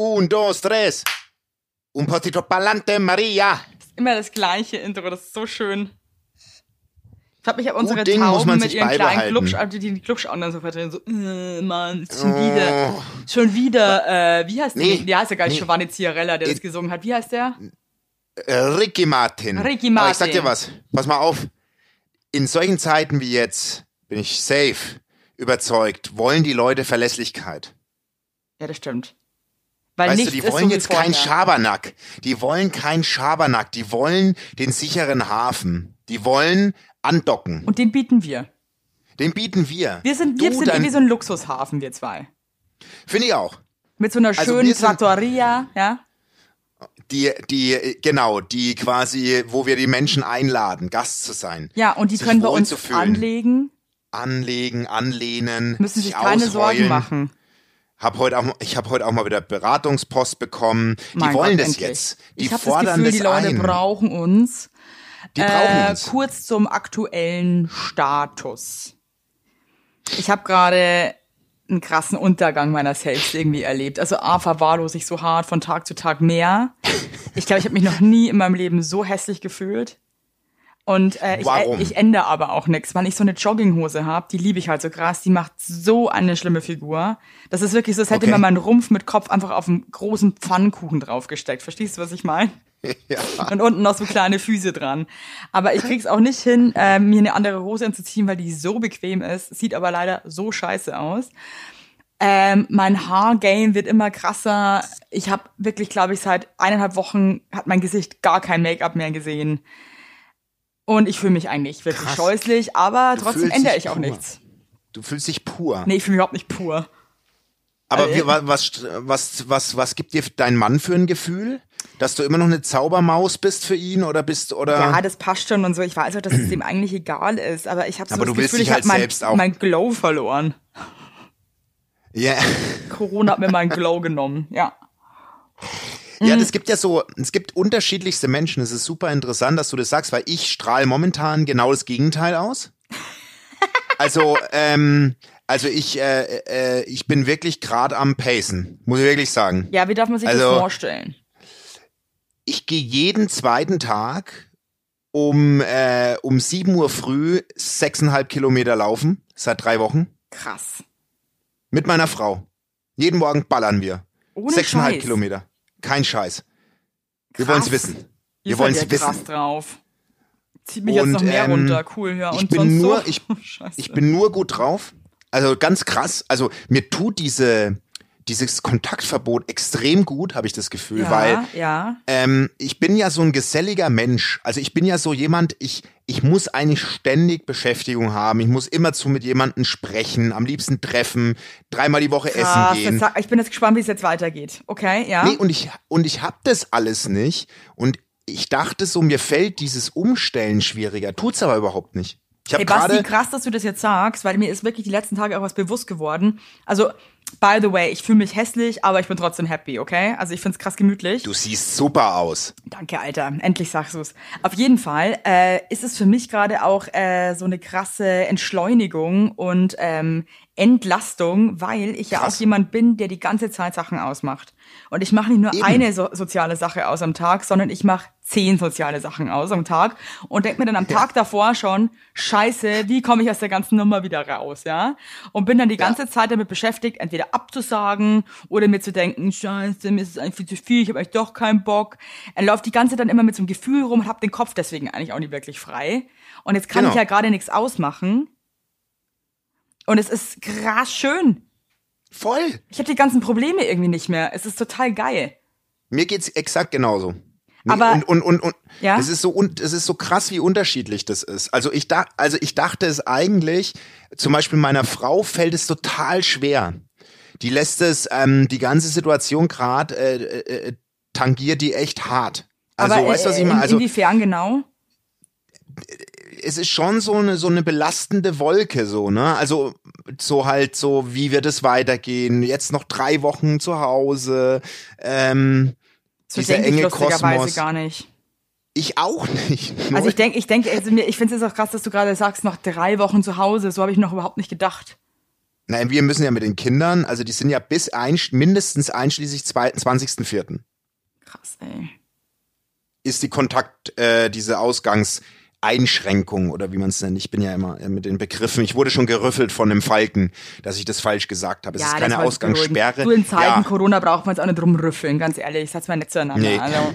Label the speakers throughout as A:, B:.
A: Un, dos, tres. Un poquito pa'lante, Maria.
B: Immer das gleiche Intro, das ist so schön. Ich hab mich auf unsere
A: muss
B: Tauben
A: man
B: mit ihren kleinen. Klubsch, also die die Klubschaugen dann so verdrehen, so, äh, Mann, ist schon
A: Oh.
B: wieder, schon wieder, äh, wie heißt
A: Nee,
B: der? Der heißt ja gar nicht
A: nee.
B: Giovanni Ziarella, der das
A: Äh,
B: gesungen hat. Wie heißt der?
A: Äh, Ricky Martin.
B: Ricky
A: Aber ich sag
B: Martin.
A: dir was. Pass mal auf. In solchen Zeiten wie jetzt bin ich safe überzeugt, wollen die Leute Verlässlichkeit.
B: Ja, das stimmt. Weil
A: Weißt du, die wollen
B: so
A: jetzt keinen. Schabernack. Die wollen keinen Schabernack. Die wollen den sicheren Hafen. Die wollen andocken.
B: Und den bieten wir.
A: Den bieten wir.
B: Wir sind, wir
A: Du,
B: sind
A: dann-
B: wie so ein Luxushafen, wir zwei.
A: Finde ich auch.
B: Mit so einer
A: Also
B: schönen
A: wir sind-
B: Trattoria, ja?
A: Die, die, genau, die quasi, wo wir die Menschen einladen, Gast zu sein.
B: Ja, und die
A: Sich
B: können
A: wohl
B: uns anlegen,
A: Anlegen, anlehnen.
B: müssen sich keine
A: ausrollen.
B: Sorgen machen.
A: Hab heute auch, ich habe heute auch mal wieder Beratungspost bekommen. Die
B: Mein
A: wollen
B: Gott,
A: das
B: endlich.
A: jetzt. Die
B: ich habe das
A: fordern
B: Gefühl, die
A: das
B: Leute
A: ein.
B: brauchen uns.
A: Die brauchen
B: äh,
A: uns.
B: Kurz zum aktuellen Status. Ich habe gerade einen krassen Untergang meiner selbst irgendwie erlebt. Also A, verwahrlose ich so hart von Tag zu Tag mehr. Ich glaube, ich habe mich noch nie in meinem Leben so hässlich gefühlt. Und äh, ich,
A: Warum?
B: ich ändere aber auch nichts, weil ich so eine Jogginghose habe, die liebe ich halt so krass, die macht so eine schlimme Figur. Das ist wirklich so, als hätte
A: Okay.
B: man meinen Rumpf mit Kopf einfach auf einen großen Pfannkuchen draufgesteckt. Verstehst du, was ich meine?
A: Ja.
B: Und unten noch so kleine Füße dran. Aber ich krieg's auch nicht hin, äh, mir eine andere Hose anzuziehen, weil die so bequem ist. Sieht aber leider so scheiße aus. Ähm, mein Haargame wird immer krasser. Ich habe wirklich, glaube ich, seit eineinhalb Wochen hat mein Gesicht gar kein Make-up mehr gesehen. Und ich fühle mich eigentlich wirklich
A: Krass.
B: scheußlich, aber
A: Du
B: trotzdem ändere ich auch
A: pur.
B: nichts.
A: Du fühlst dich pur.
B: Nee, ich fühle mich überhaupt nicht pur.
A: Aber
B: äh,
A: wie, wa- was, was, was, was gibt dir dein Mann für ein Gefühl? Dass du immer noch eine Zaubermaus bist für ihn oder bist oder?
B: Ja, das passt schon und so. Ich weiß auch, dass es dem eigentlich egal ist, aber ich habe so
A: Aber
B: das Gefühl, ich
A: halt
B: habe mein, mein Glow verloren.
A: Ja.
B: Corona hat mir meinen Glow genommen, ja.
A: Ja,
B: Mhm.
A: das gibt ja so, es gibt unterschiedlichste Menschen. Es ist super interessant, dass du das sagst, weil ich strahle momentan genau das Gegenteil aus. Also, ähm, also ich, äh, äh, ich bin wirklich gerade am Pacen, muss ich wirklich sagen.
B: Ja, wie darf man sich das
A: Also-
B: vorstellen?
A: Ich gehe jeden zweiten Tag um, äh, um 7 Uhr früh sechseinhalb Kilometer laufen, seit drei Wochen,
B: Krass.
A: mit meiner Frau. Jeden Morgen ballern wir.
B: Ohne
A: Sechseinhalb. Kilometer. Kein Scheiß. Wir
B: Krass.
A: wollen's wissen. Wir wollen's
B: seid ja krass
A: wissen.
B: drauf. Zieht mich jetzt
A: Und,
B: noch mehr
A: ähm,
B: runter. Cool, ja.
A: ich
B: Und
A: bin
B: sonst
A: nur,
B: so?
A: ich, ich bin nur gut drauf. Also ganz krass. Also mir tut diese, dieses Kontaktverbot extrem gut, habe ich das Gefühl,
B: ja,
A: weil
B: ja.
A: ähm, ich bin ja so ein geselliger Mensch. Also ich bin ja so jemand, ich, ich muss eigentlich ständig Beschäftigung haben. Ich muss immerzu mit jemandem sprechen, am liebsten treffen, dreimal die Woche
B: Krass,
A: essen gehen.
B: jetzt ich bin jetzt gespannt, wie es jetzt weitergeht. Okay, ja.
A: Nee, und ich, und ich hab das alles nicht. Und ich dachte so, mir fällt dieses Umstellen schwieriger. Tut's aber überhaupt nicht. Ich habe
B: Hey Basti, krass, dass du das jetzt sagst, weil mir ist wirklich die letzten Tage auch was bewusst geworden. Also, by the way, ich fühle mich hässlich, aber ich bin trotzdem happy, okay? Also ich find's krass gemütlich.
A: Du siehst super aus.
B: Danke, Alter. Endlich sagst du's. Auf jeden Fall äh, ist es für mich gerade auch äh, so eine krasse Entschleunigung und ähm, Entlastung, weil ich ja
A: Krass.
B: auch jemand bin, der die ganze Zeit Sachen ausmacht. Und ich mache nicht nur
A: Eben.
B: eine so soziale Sache aus am Tag, sondern ich mache zehn soziale Sachen aus am Tag und denk mir dann am Tag davor schon, scheiße, wie komme ich aus der ganzen Nummer wieder raus, ja? Und bin dann die ganze Zeit damit beschäftigt, entweder abzusagen oder mir zu denken, scheiße, mir ist es eigentlich viel zu viel, ich habe eigentlich doch keinen Bock. Er läuft die ganze Zeit dann immer mit so einem Gefühl rum und hab den Kopf deswegen eigentlich auch nicht wirklich frei. Und jetzt kann
A: Genau.
B: ich ja gerade nichts ausmachen. Und es ist krass schön.
A: Voll.
B: Ich habe die ganzen Probleme irgendwie nicht mehr. Es ist total geil.
A: Mir geht's exakt genauso.
B: Aber-
A: und, und, und, und
B: Ja?
A: es ist so und es ist so krass, wie unterschiedlich das ist. Also ich dachte, also ich dachte es eigentlich, zum Beispiel meiner Frau fällt es total schwer. Die lässt es, ähm, die ganze Situation gerade äh, äh, äh, tangiert die echt hart. Also
B: Aber
A: weißt du, was
B: äh,
A: ich meine?
B: in,
A: Also
B: inwiefern genau?
A: Es ist schon so eine so eine belastende Wolke so ne also so halt so wie wird es weitergehen jetzt noch drei Wochen zu Hause ähm,
B: So
A: dieser
B: denke ich
A: enge
B: lustigerweise
A: Kosmos
B: gar nicht.
A: ich auch nicht
B: Also ich denke, ich denke, also mir- ich finde es auch krass, dass du gerade sagst, noch drei Wochen zu Hause. So habe ich noch überhaupt nicht gedacht.
A: Nein, wir müssen ja mit den Kindern, also die sind ja bis ein, mindestens einschließlich 20.04.
B: Krass, ey.
A: Ist die Kontakt, äh, diese Ausgangseinschränkung oder wie man es nennt. Ich bin ja immer äh, mit den Begriffen. Ich wurde schon gerüffelt von einem Falken, dass ich das falsch gesagt habe. Es
B: Ja,
A: ist keine Ausgangssperre.
B: Du, in Zeiten
A: ja,
B: Corona braucht man es auch nicht rumrüffeln, ganz ehrlich. Ich sag's mal nicht zueinander.
A: Nee.
B: Also,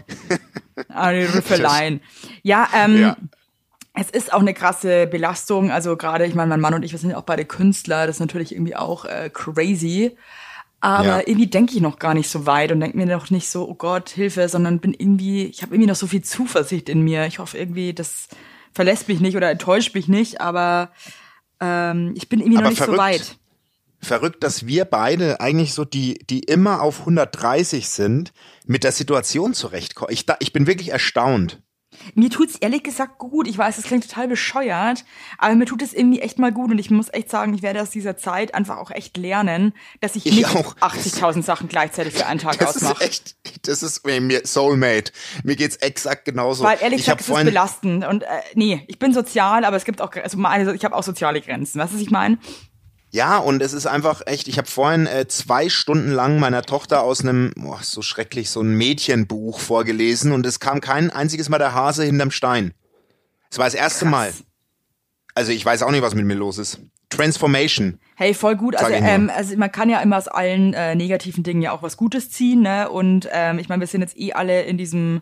B: die Rüffeleien. Ja, ähm,
A: ja.
B: es ist auch eine krasse Belastung. Also gerade, ich meine, mein Mann und ich, wir sind ja auch beide Künstler, das ist natürlich irgendwie auch äh, crazy. Aber
A: Ja.
B: irgendwie denke ich noch gar nicht so weit und denke mir noch nicht so, oh Gott, Hilfe, sondern bin irgendwie, ich habe irgendwie noch so viel Zuversicht in mir. Ich hoffe irgendwie, das verlässt mich nicht oder enttäuscht mich nicht, aber ähm, ich bin irgendwie
A: Aber
B: noch nicht
A: verrückt.
B: so weit.
A: verrückt, dass wir beide eigentlich so die, die immer auf 130 sind, mit der Situation zurechtkommen. Ich, da- ich bin wirklich erstaunt.
B: Mir tut's ehrlich gesagt gut. Ich weiß, das klingt total bescheuert, aber mir tut es irgendwie echt mal gut und ich muss echt sagen, ich werde aus dieser Zeit einfach auch echt lernen, dass ich,
A: Ich
B: nicht
A: auch.
B: 80.000 Sachen gleichzeitig für einen Tag
A: Das ist
B: ausmache.
A: echt, das ist mir Soulmate. Mir geht's exakt genauso.
B: Weil ehrlich
A: ich
B: gesagt, es ist belastend und äh, nee, ich bin sozial, aber es gibt auch also meine, ich habe auch soziale Grenzen. Weißt du, was ich meine?
A: Ja, und es ist einfach echt, ich habe vorhin äh, zwei Stunden lang meiner Tochter aus einem, boah, so schrecklich, so ein Mädchenbuch vorgelesen und es kam kein einziges Mal der Hase hinterm Stein. Es war das erste
B: Krass.
A: Mal. Also ich weiß auch nicht, was mit mir los ist. Transformation.
B: Hey, voll gut. Also, ähm, also man kann ja immer aus allen äh, negativen Dingen ja auch was Gutes ziehen, ne? Und ähm, ich meine, wir sind jetzt eh alle in diesem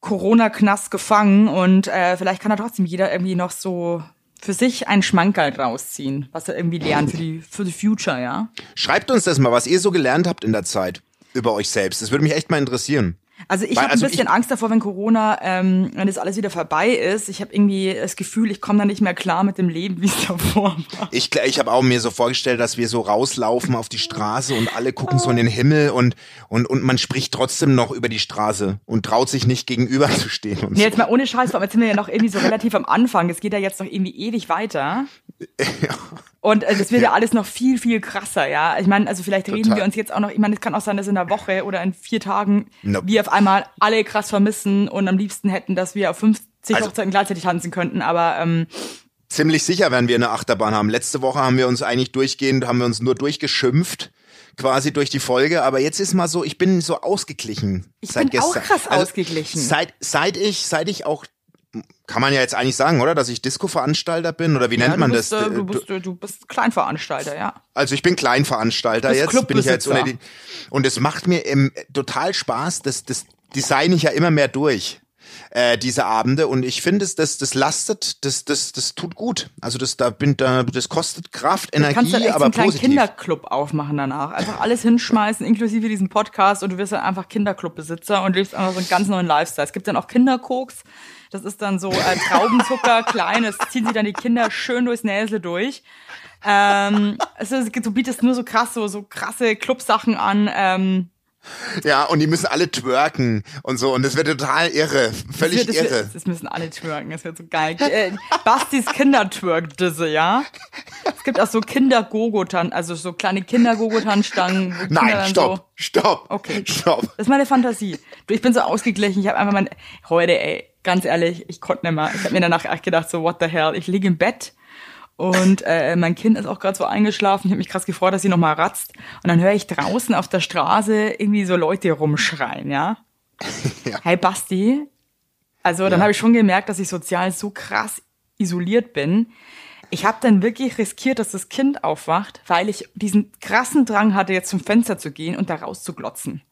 B: Corona-Knast gefangen und äh, vielleicht kann da trotzdem jeder irgendwie noch so für sich einen Schmankerl rausziehen, was er irgendwie lernt für die für die Future, ja.
A: Schreibt uns das mal, was ihr so gelernt habt in der Zeit über euch selbst. Das würde mich echt mal interessieren.
B: Also ich
A: Weil-
B: habe
A: also
B: ein bisschen Angst davor, wenn Corona, ähm, wenn das alles wieder vorbei ist. Ich habe irgendwie das Gefühl, ich komme da nicht mehr klar mit dem Leben, wie es davor war.
A: Ich, ich habe auch mir so vorgestellt, dass wir so rauslaufen auf die Straße und alle gucken so in den Himmel und, und, und man spricht trotzdem noch über die Straße und traut sich nicht gegenüber zu stehen. Und
B: Nee, jetzt mal ohne Scheiß, aber jetzt sind wir ja noch irgendwie so relativ am Anfang. Es geht ja jetzt noch irgendwie ewig weiter. Und äh, das wird ja. alles noch viel, viel krasser, ja. Ich meine, also vielleicht reden
A: Total.
B: wir uns jetzt auch noch, ich meine, es kann auch sein, dass in einer Woche oder in vier Tagen
A: Nope.
B: wir auf einmal alle krass vermissen und am liebsten hätten, dass wir auf 50
A: Also-
B: Hochzeiten gleichzeitig tanzen könnten. Aber ähm,
A: Ziemlich sicher werden wir eine Achterbahn haben. Letzte Woche haben wir uns eigentlich durchgehend, haben wir uns nur durchgeschimpft, quasi durch die Folge. Aber jetzt ist mal so, ich bin so ausgeglichen.
B: Ich
A: seit
B: bin auch
A: gestern.
B: krass ausgeglichen.
A: Seit, seit ich, seit ich auch, kann man ja jetzt eigentlich sagen, oder? Dass ich Disco-Veranstalter bin oder wie nennt
B: ja,
A: man
B: du bist,
A: das?
B: Äh, du, bist, äh, du bist Kleinveranstalter, ja.
A: Also ich bin Kleinveranstalter jetzt, bin ich jetzt unter die, und es macht mir im, total Spaß, das, das design ich ja immer mehr durch, äh, diese Abende und ich finde, es, das, das lastet, das, das, das tut gut. Also das, da bin, da, das kostet Kraft,
B: Du kannst dann
A: Energie,
B: echt
A: aber
B: einen kleinen
A: positiv.
B: Kinderclub aufmachen danach. Einfach alles hinschmeißen, inklusive diesen Podcast und du wirst dann einfach Kinderclubbesitzer und lebst einfach so einen ganz neuen Lifestyle. Es gibt dann auch Kinderkoks. Das ist dann so äh, Traubenzucker, klein, das ziehen sich dann die Kinder schön durchs Näsel durch. Ähm, also, du bietest nur so krass, so, so krasse Clubsachen an. Ähm,
A: Ja, und die müssen alle twerken und so und das wird total irre, völlig
B: das, wird-
A: irre.
B: das müssen alle twerken, das wird so geil. Äh, Bastis Kindertwerk-Disse, ja. Es gibt auch so Kinder-Gogotan, also so kleine Kinder-Gogotan-Stangen. Kinder
A: Nein, stopp,
B: So,
A: stopp,
B: Okay.
A: stopp.
B: das ist meine Fantasie. Du, ich bin so ausgeglichen. Ich habe einfach mein heute, ey, ganz ehrlich, ich konnte nicht mehr. Ich habe mir danach gedacht, so what the hell. Ich liege im Bett und äh, mein Kind ist auch gerade so eingeschlafen. Ich habe mich krass gefreut, dass sie noch mal ratzt. Und dann höre ich draußen auf der Straße irgendwie so Leute rumschreien, ja.
A: Ja.
B: Hey Basti. Also dann
A: Ja.
B: habe ich schon gemerkt, dass ich sozial so krass isoliert bin. Ich habe dann wirklich riskiert, dass das Kind aufwacht, weil ich diesen krassen Drang hatte, jetzt zum Fenster zu gehen und da rauszuglotzen.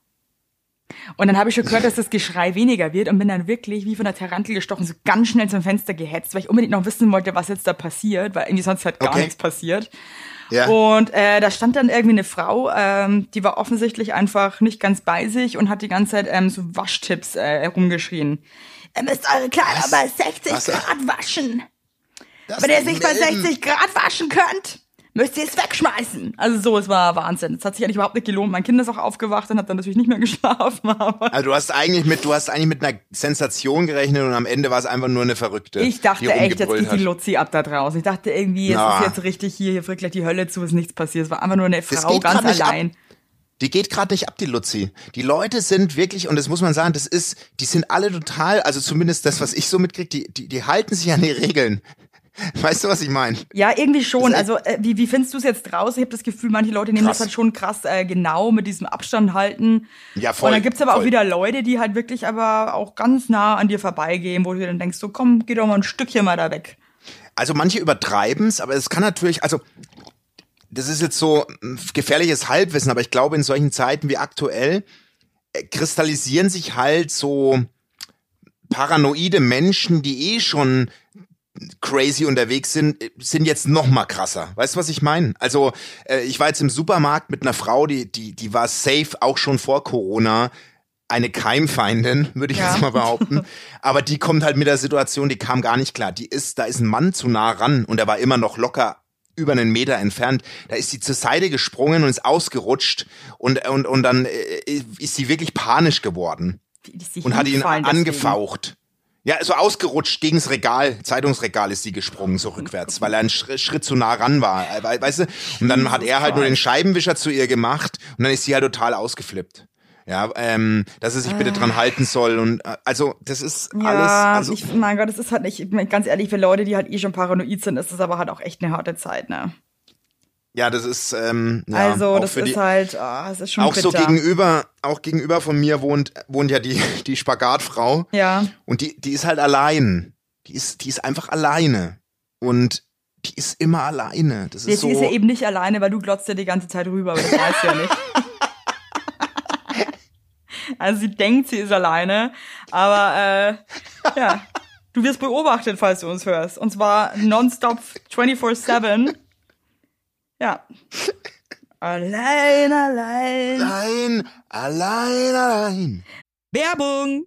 B: Und dann habe ich schon gehört, dass das Geschrei weniger wird und bin dann wirklich wie von der Tarantel gestochen, so ganz schnell zum Fenster gehetzt, weil ich unbedingt noch wissen wollte, was jetzt da passiert, weil irgendwie sonst halt gar
A: Okay.
B: nichts passiert.
A: Ja.
B: Und äh, da stand dann irgendwie eine Frau, ähm, die war offensichtlich einfach nicht ganz bei sich und hat die ganze Zeit ähm, so Waschtipps äh, herumgeschrien. Ihr müsst eure Kleider
A: Was?
B: bei 60
A: Was?
B: Grad waschen.
A: Das
B: Wenn ihr es nicht bei
A: Leben.
B: 60 Grad waschen könnt, müsst ihr es wegschmeißen. Also so, es war Wahnsinn. Es hat sich eigentlich überhaupt nicht gelohnt. Mein Kind ist auch aufgewacht und hat dann natürlich nicht mehr geschlafen. Aber
A: Also du hast eigentlich mit, du hast eigentlich mit einer Sensation gerechnet und am Ende war es einfach nur eine Verrückte.
B: ich dachte echt, jetzt geht die. Luzi ab da draußen. Ich dachte irgendwie, es
A: Na.
B: ist jetzt richtig hier, hier fliegt gleich die Hölle zu, ist nichts passiert. Es war einfach nur eine Frau ganz
A: nicht ab.
B: allein.
A: Die geht gerade nicht ab, die Luzi. Die Leute sind wirklich, und das muss man sagen, das ist, die sind alle total, also zumindest das, was ich so mitkriege, die, die, die halten sich an die Regeln. Weißt du, was ich meine?
B: Ja, irgendwie schon. Also äh, wie, wie findest du es jetzt raus? Ich habe das Gefühl, manche Leute nehmen
A: Krass.
B: das halt schon krass äh, genau mit diesem Abstand halten.
A: Ja, voll.
B: Und dann gibt's aber auch
A: voll.
B: wieder Leute, die halt wirklich aber auch ganz nah an dir vorbeigehen, wo du dann denkst, so komm, geh doch mal ein Stückchen mal da weg.
A: Also manche übertreiben's, aber es kann natürlich, also das ist jetzt so ein gefährliches Halbwissen, aber ich glaube, in solchen Zeiten wie aktuell äh, kristallisieren sich halt so paranoide Menschen, die eh schon crazy unterwegs sind, sind jetzt noch mal krasser. Weißt du, was ich meine? Also äh, ich war jetzt im Supermarkt mit einer Frau, die die die war safe auch schon vor Corona eine Keimfeindin, würde ich
B: Ja.
A: jetzt mal behaupten. Aber die kommt halt mit der Situation, die kam gar nicht klar. Die ist, da ist ein Mann zu nah ran und er war immer noch locker über einen Meter entfernt. Da ist sie zur Seite gesprungen und ist ausgerutscht und und und dann äh, ist sie wirklich panisch geworden und hat ihn
B: hinfallen deswegen.
A: Ja, so ausgerutscht gegens Regal, Zeitungsregal ist sie gesprungen, so rückwärts, weil er einen Schritt, zu nah ran war, äh, we- weißt du? Und dann hat er halt nur den Scheibenwischer zu ihr gemacht und dann ist sie halt total ausgeflippt. Ja, ähm, dass er sich bitte dran halten soll und äh, also das ist
B: Ja,
A: alles. Also,
B: ich, mein Gott, das ist halt nicht, ganz ehrlich, für Leute, die halt eh schon paranoid sind, ist das aber halt auch echt eine harte Zeit, ne?
A: Ja, das ist ähm, ja,
B: also, das ist
A: die,
B: halt, ah, es ist schon
A: auch
B: bitter.
A: so gegenüber, auch gegenüber von mir wohnt wohnt ja die die Spagatfrau.
B: Ja.
A: Und die, die ist halt allein. Die ist, die ist einfach alleine. Und die ist immer alleine. Das ist so.
B: ist ja eben nicht alleine, weil du glotzt ja die ganze Zeit rüber, aber das weißt du ja nicht. also sie denkt, sie ist alleine, aber äh, ja, du wirst beobachtet, falls du uns hörst. Und zwar nonstop 24-7. Ja. Allein, allein.
A: allein, allein, allein.
B: Werbung!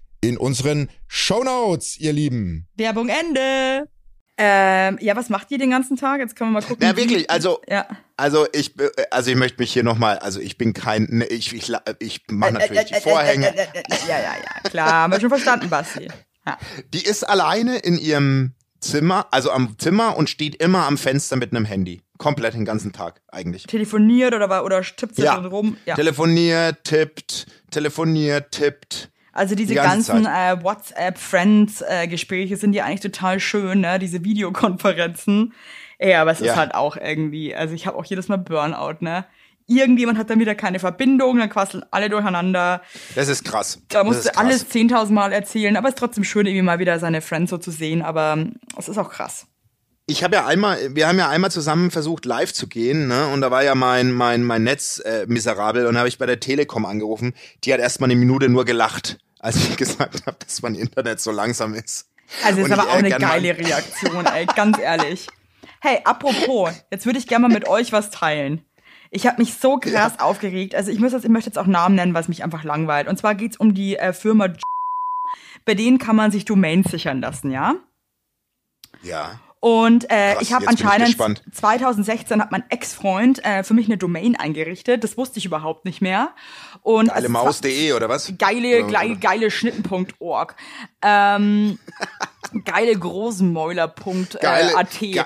C: in unseren Shownotes, ihr Lieben.
B: Werbung Ende. Ähm, ja, was macht ihr den ganzen Tag? Jetzt können wir mal gucken.
A: Ja,
B: wie-
A: wirklich, also,
B: Ja.
A: also ich, äh, also ich möchte mich hier nochmal, also ich bin kein, ne, ich, ich, ich mache natürlich die Vorhänge.
B: Äh, äh, äh, äh, Ja, ja, ja, klar, haben wir schon verstanden, Basti. Ja.
A: Die ist alleine in ihrem Zimmer, also am Zimmer und steht immer am Fenster mit einem Handy. Komplett den ganzen Tag eigentlich.
B: Telefoniert oder, war- oder tippt sie
A: Ja.
B: rum. Ja.
A: Telefoniert, tippt, telefoniert, tippt.
B: Also diese
A: Die ganze
B: ganzen äh, WhatsApp-Friends-Gespräche sind ja eigentlich total schön, ne? Diese Videokonferenzen. Ja, aber es
A: Ja.
B: ist halt auch irgendwie, also ich habe auch jedes Mal Burnout, ne? Irgendjemand hat dann wieder keine Verbindung, dann quasseln alle durcheinander.
A: Das ist krass.
B: Da musst du alles 10.000 Mal erzählen, aber es ist trotzdem schön, irgendwie mal wieder seine Friends so zu sehen, aber es ist auch krass.
A: Ich habe ja einmal, wir haben ja einmal zusammen versucht, live zu gehen, ne? Und da war ja mein, mein, mein Netz äh, miserabel und habe ich bei der Telekom angerufen. Die hat erst mal eine Minute nur gelacht, als ich gesagt habe, dass mein Internet so langsam ist.
B: Also ist aber auch eine geile Reaktion, ey, ganz ehrlich. Hey, apropos, jetzt würde ich gerne mal mit euch was teilen. Ich habe mich so krass aufgeregt. Also ich muss jetzt, ich möchte jetzt auch Namen nennen, was mich einfach langweilt. Und zwar geht's um die äh, Firma. Bei denen kann man sich Domains sichern lassen, ja?
A: Ja.
B: Und äh,
A: Krass,
B: ich habe
A: ich
B: anscheinend
A: gespannt.
B: 2016 hat mein Ex-Freund äh, für mich eine Domain eingerichtet. Das wusste ich überhaupt nicht mehr. Und
A: Geile Maus.de oder was?
B: geile, geile,
A: oder-
B: geile Schnitten.org. Ähm, geile Großenmäuler.at. Äh,
A: ge-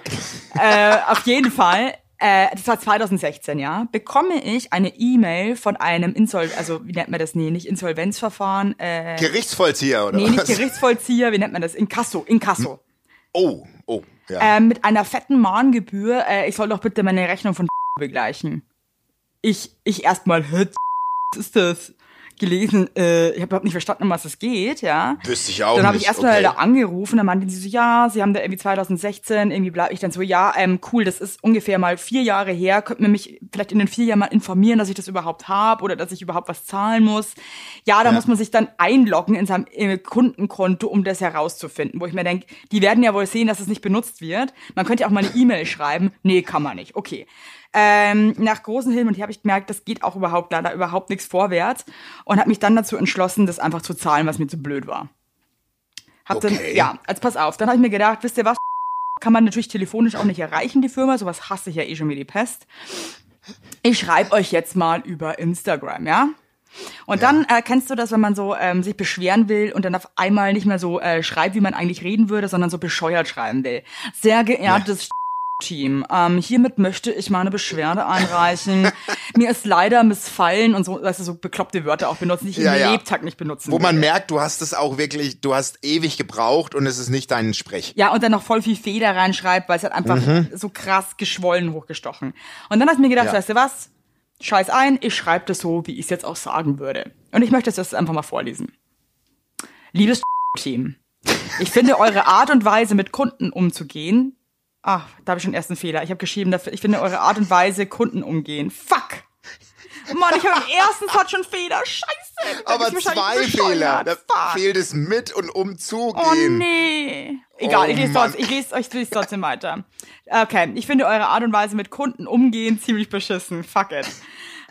B: äh, auf jeden Fall. äh, das war 2016, ja, bekomme ich eine E-Mail von einem Insol, also wie nennt man das? Nee, nicht Insolvenzverfahren. Äh,
A: Gerichtsvollzieher, oder
B: nee, nicht
A: was?
B: Gerichtsvollzieher, wie nennt man das? Inkasso, Inkasso.
A: Oh, oh, ja.
B: Äh, mit einer fetten Mahngebühr, äh, ich soll doch bitte meine Rechnung von begleichen. Ich, ich erstmal, was ist das? Gelesen, äh, ich habe überhaupt nicht verstanden, um was es geht, ja.
A: Wüsste ich auch
B: Dann habe ich erstmal
A: okay.
B: da angerufen, dann meinten sie so, ja, sie haben da irgendwie 2016, irgendwie bleib ich dann so, ja, ähm, cool, das ist ungefähr mal vier Jahre her, könnten wir mich vielleicht in den vier Jahren mal informieren, dass ich das überhaupt habe oder dass ich überhaupt was zahlen muss. Ja, da
A: Ja.
B: muss man sich dann einloggen in seinem Kundenkonto, um das herauszufinden, wo ich mir denke, die werden ja wohl sehen, dass es nicht benutzt wird. Man könnte ja auch mal eine E-Mail schreiben. Nee, kann man nicht. Okay. Ähm, nach großen Hilfen und hier habe ich gemerkt, das geht auch überhaupt leider überhaupt nichts vorwärts und habe mich dann dazu entschlossen, das einfach zu zahlen, was mir zu blöd war. Hab
A: Okay.
B: dann, ja, als pass auf, dann habe ich mir gedacht, wisst ihr was, kann man natürlich telefonisch auch nicht erreichen, die Firma, sowas hasse ich ja eh schon wie die Pest. Ich schreibe euch jetzt mal über Instagram, ja? Und dann äh, kennst du das, wenn man so ähm, sich beschweren will und dann auf einmal nicht mehr so äh, schreibt, wie man eigentlich reden würde, sondern so bescheuert schreiben will. Sehr geehrtes Team, ähm, hiermit möchte ich meine Beschwerde einreichen. Mir ist leider missfallen und so, weißt du, so bekloppte Wörter auch benutzen, die ich
A: Ja,
B: im
A: ja.
B: Lebtag nicht benutzen
A: Wo man
B: will.
A: merkt, du hast es auch wirklich, du hast ewig gebraucht und es ist nicht dein Sprech.
B: Ja, und dann noch voll viel Feder reinschreibt, weil es hat einfach so krass geschwollen hochgestochen. Und dann habe ich mir gedacht,
A: Ja.
B: weißt du was? Scheiß ein, ich schreibe das so, wie ich es jetzt auch sagen würde. Und ich möchte das jetzt einfach mal vorlesen. Liebes Team, ich finde eure Art und Weise, mit Kunden umzugehen. Ach, da habe ich schon erst einen Fehler. Ich habe geschrieben, dafür- ich finde eure Art und Weise, Kunden umgehen. Fuck! Mann, ich habe im ersten Satz schon Fehler. Scheiße!
A: Aber zwei. Fehler. Da
B: Fuck.
A: fehlt es mit und
B: Oh
A: umzugehen.
B: nee. Egal,
A: Oh
B: ich lese trotzdem, ich lese euch lese trotzdem weiter. Okay, ich finde eure Art und Weise mit Kunden umgehen ziemlich beschissen. Fuck it.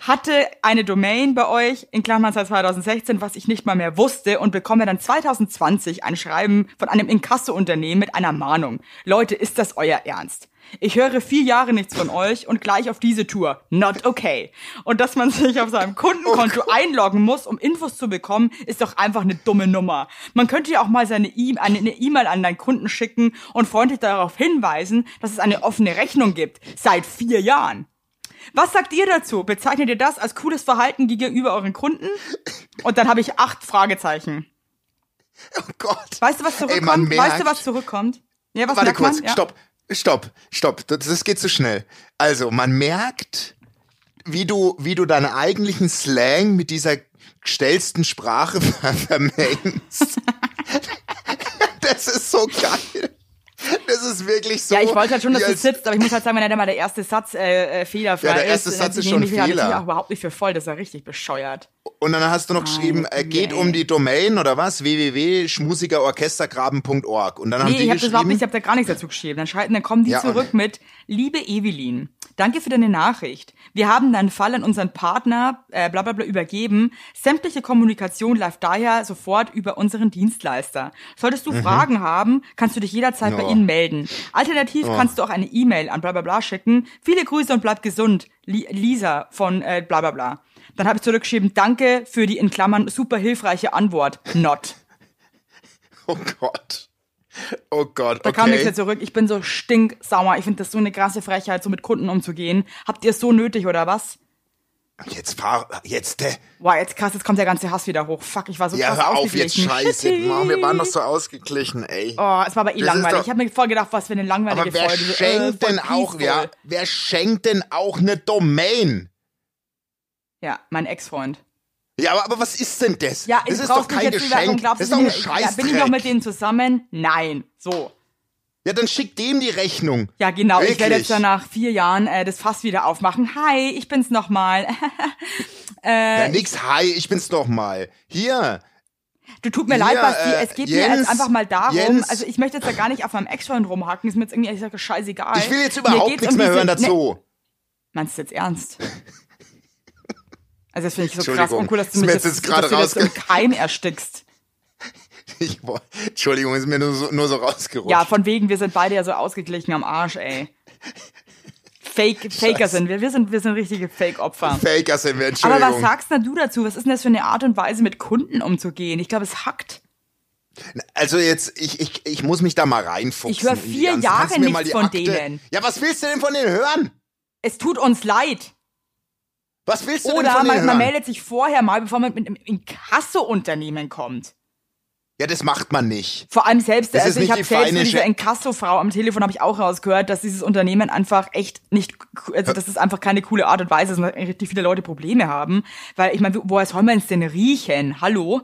B: Hatte eine Domain bei euch, in Klammern seit 2016, was ich nicht mal mehr wusste und bekomme dann 2020 ein Schreiben von einem Inkasso-Unternehmen mit einer Mahnung. Leute, ist das euer Ernst? Ich höre vier Jahre nichts von euch und gleich auf diese Tour. Not okay. Und dass man sich auf seinem Kundenkonto einloggen muss, um Infos zu bekommen, ist doch einfach eine dumme Nummer. Man könnte ja auch mal seine E- eine eine E-Mail an deinen Kunden schicken und freundlich darauf hinweisen, dass es eine offene Rechnung gibt. Seit vier Jahren. Was sagt ihr dazu? Bezeichnet ihr das als cooles Verhalten gegenüber euren Kunden? Und dann habe ich acht Fragezeichen.
A: Oh Gott.
B: Weißt du, was
A: Ey,
B: zurückkommt?
A: merkt,
B: weißt du, was zurückkommt? Ja, was
A: Warte kurz,
B: Ja.
A: stopp, stopp, stopp. Das, das geht zu schnell. Also, man merkt, wie du, wie du deinen eigentlichen Slang mit dieser gestellsten Sprache ver- vermengst. das ist so geil. Das ist wirklich so.
B: Ja, ich wollte halt schon, dass
A: als-
B: sitzt, aber ich muss halt sagen, wenn dann mal der erste Satz äh, äh, fehlerfrei
A: Ja, der erste
B: ist,
A: Satz
B: dann
A: ist schon
B: ich mich halt
A: Fehler.
B: natürlich auch überhaupt nicht für voll, das ist ja richtig bescheuert.
A: Und dann hast du noch geschrieben, äh, geht um die Domain oder was? www.schmusigerorchestergraben.org. Und dann haben
B: Nee,
A: die
B: ich das überhaupt
A: geschrieben,
B: nicht, ich habe da gar nichts dazu geschrieben. Dann schreiben, dann kommen die
A: Ja,
B: zurück
A: okay.
B: mit, liebe Evelyn, danke für deine Nachricht. Wir haben deinen Fall an unseren Partner, äh, bla bla bla, übergeben. Sämtliche Kommunikation läuft daher sofort über unseren Dienstleister. Solltest du Fragen haben, kannst du dich jederzeit bei
A: Mhm. Oh.
B: ihnen melden. Alternativ kannst du auch eine E-Mail an bla bla bla schicken. Viele Grüße und bleib gesund. Li Lisa von äh, bla bla bla. Dann habe ich zurückgeschrieben, danke für die in Klammern super hilfreiche Antwort. Not.
A: oh Gott. Oh Gott,
B: Da kam nichts
A: okay.
B: mehr zurück. Ich bin so stinksauer. Ich finde das so eine krasse Frechheit, so mit Kunden umzugehen. Habt ihr es so nötig oder was?
A: Jetzt fahr, jetzt, äh,
B: Boah, jetzt krass, jetzt kommt der ganze Hass wieder hoch. Fuck, ich war so
A: ja,
B: krass
A: hör auf, jetzt scheiße. Mann, wir waren doch so ausgeglichen, ey.
B: Oh, es war aber eh
A: Das
B: langweilig.
A: doch-
B: Ich habe mir voll gedacht, was für eine langweilige
A: Aber wer
B: Folge. Äh,
A: schenkt
B: voll
A: denn auch, ja, wer schenkt denn auch eine Domain?
B: Ja, mein Ex-Freund.
A: Ja, aber, aber was ist denn das?
B: Ja,
A: das
B: ich
A: ist doch kein
B: jetzt
A: Geschenk. Das ist doch ein
B: ich- ja, bin ich noch mit denen zusammen? Nein. So.
A: Ja, dann schick dem die Rechnung.
B: Ja, genau. Ich werde
A: Wirklich?
B: jetzt dann nach vier Jahren äh, das Fass wieder aufmachen. Hi, ich bin's nochmal. äh,
A: Ja, nix, hi, ich bin's doch mal. Hier,
B: Du tut mir
A: Hier,
B: leid, Basti,
A: äh,
B: es geht mir
A: Jens,
B: jetzt einfach mal darum,
A: Jens.
B: also ich möchte jetzt ja gar nicht auf meinem Ex-Freund rumhaken, ist mir jetzt irgendwie ehrlich gesagt scheißegal.
A: ich will jetzt
B: Mir
A: überhaupt nichts
B: um
A: mehr hören
B: Ne,
A: dazu.
B: meinst du jetzt ernst? Also das finde ich so krass uncool, dass du mich jetzt,
A: jetzt gerade
B: das im Keim erstickst.
A: Ich, boah, Entschuldigung, ist mir nur so, nur so rausgerutscht.
B: Ja, von wegen, wir sind beide ja so ausgeglichen am Arsch, ey. Fake, Faker sind wir, wir sind, wir sind richtige Fake-Opfer.
A: Faker sind wir,
B: Aber
A: Entschuldigung.
B: was sagst denn du dazu? Was ist denn das für eine Art und Weise, mit Kunden umzugehen? Ich glaube, es hackt.
A: Also jetzt, ich, ich, ich muss mich da mal reinfuchsen.
B: Ich höre vier Jahre nichts von
A: Akte-
B: denen.
A: Ja, was willst du denn von denen hören?
B: Es tut uns leid.
A: Was willst du denn
B: Oder
A: von
B: man, man meldet sich vorher mal, bevor man mit einem Inkasso-Unternehmen kommt.
A: Ja, das macht man nicht.
B: Vor allem selbst,
A: Das ist
B: also ich habe selbst mit dieser Inkasso-Frau am Telefon habe ich auch rausgehört, dass dieses Unternehmen einfach echt nicht, also das ist einfach keine coole Art und Weise, dass richtig viele Leute Probleme haben. Weil ich meine, woher soll man es denn riechen? Hallo?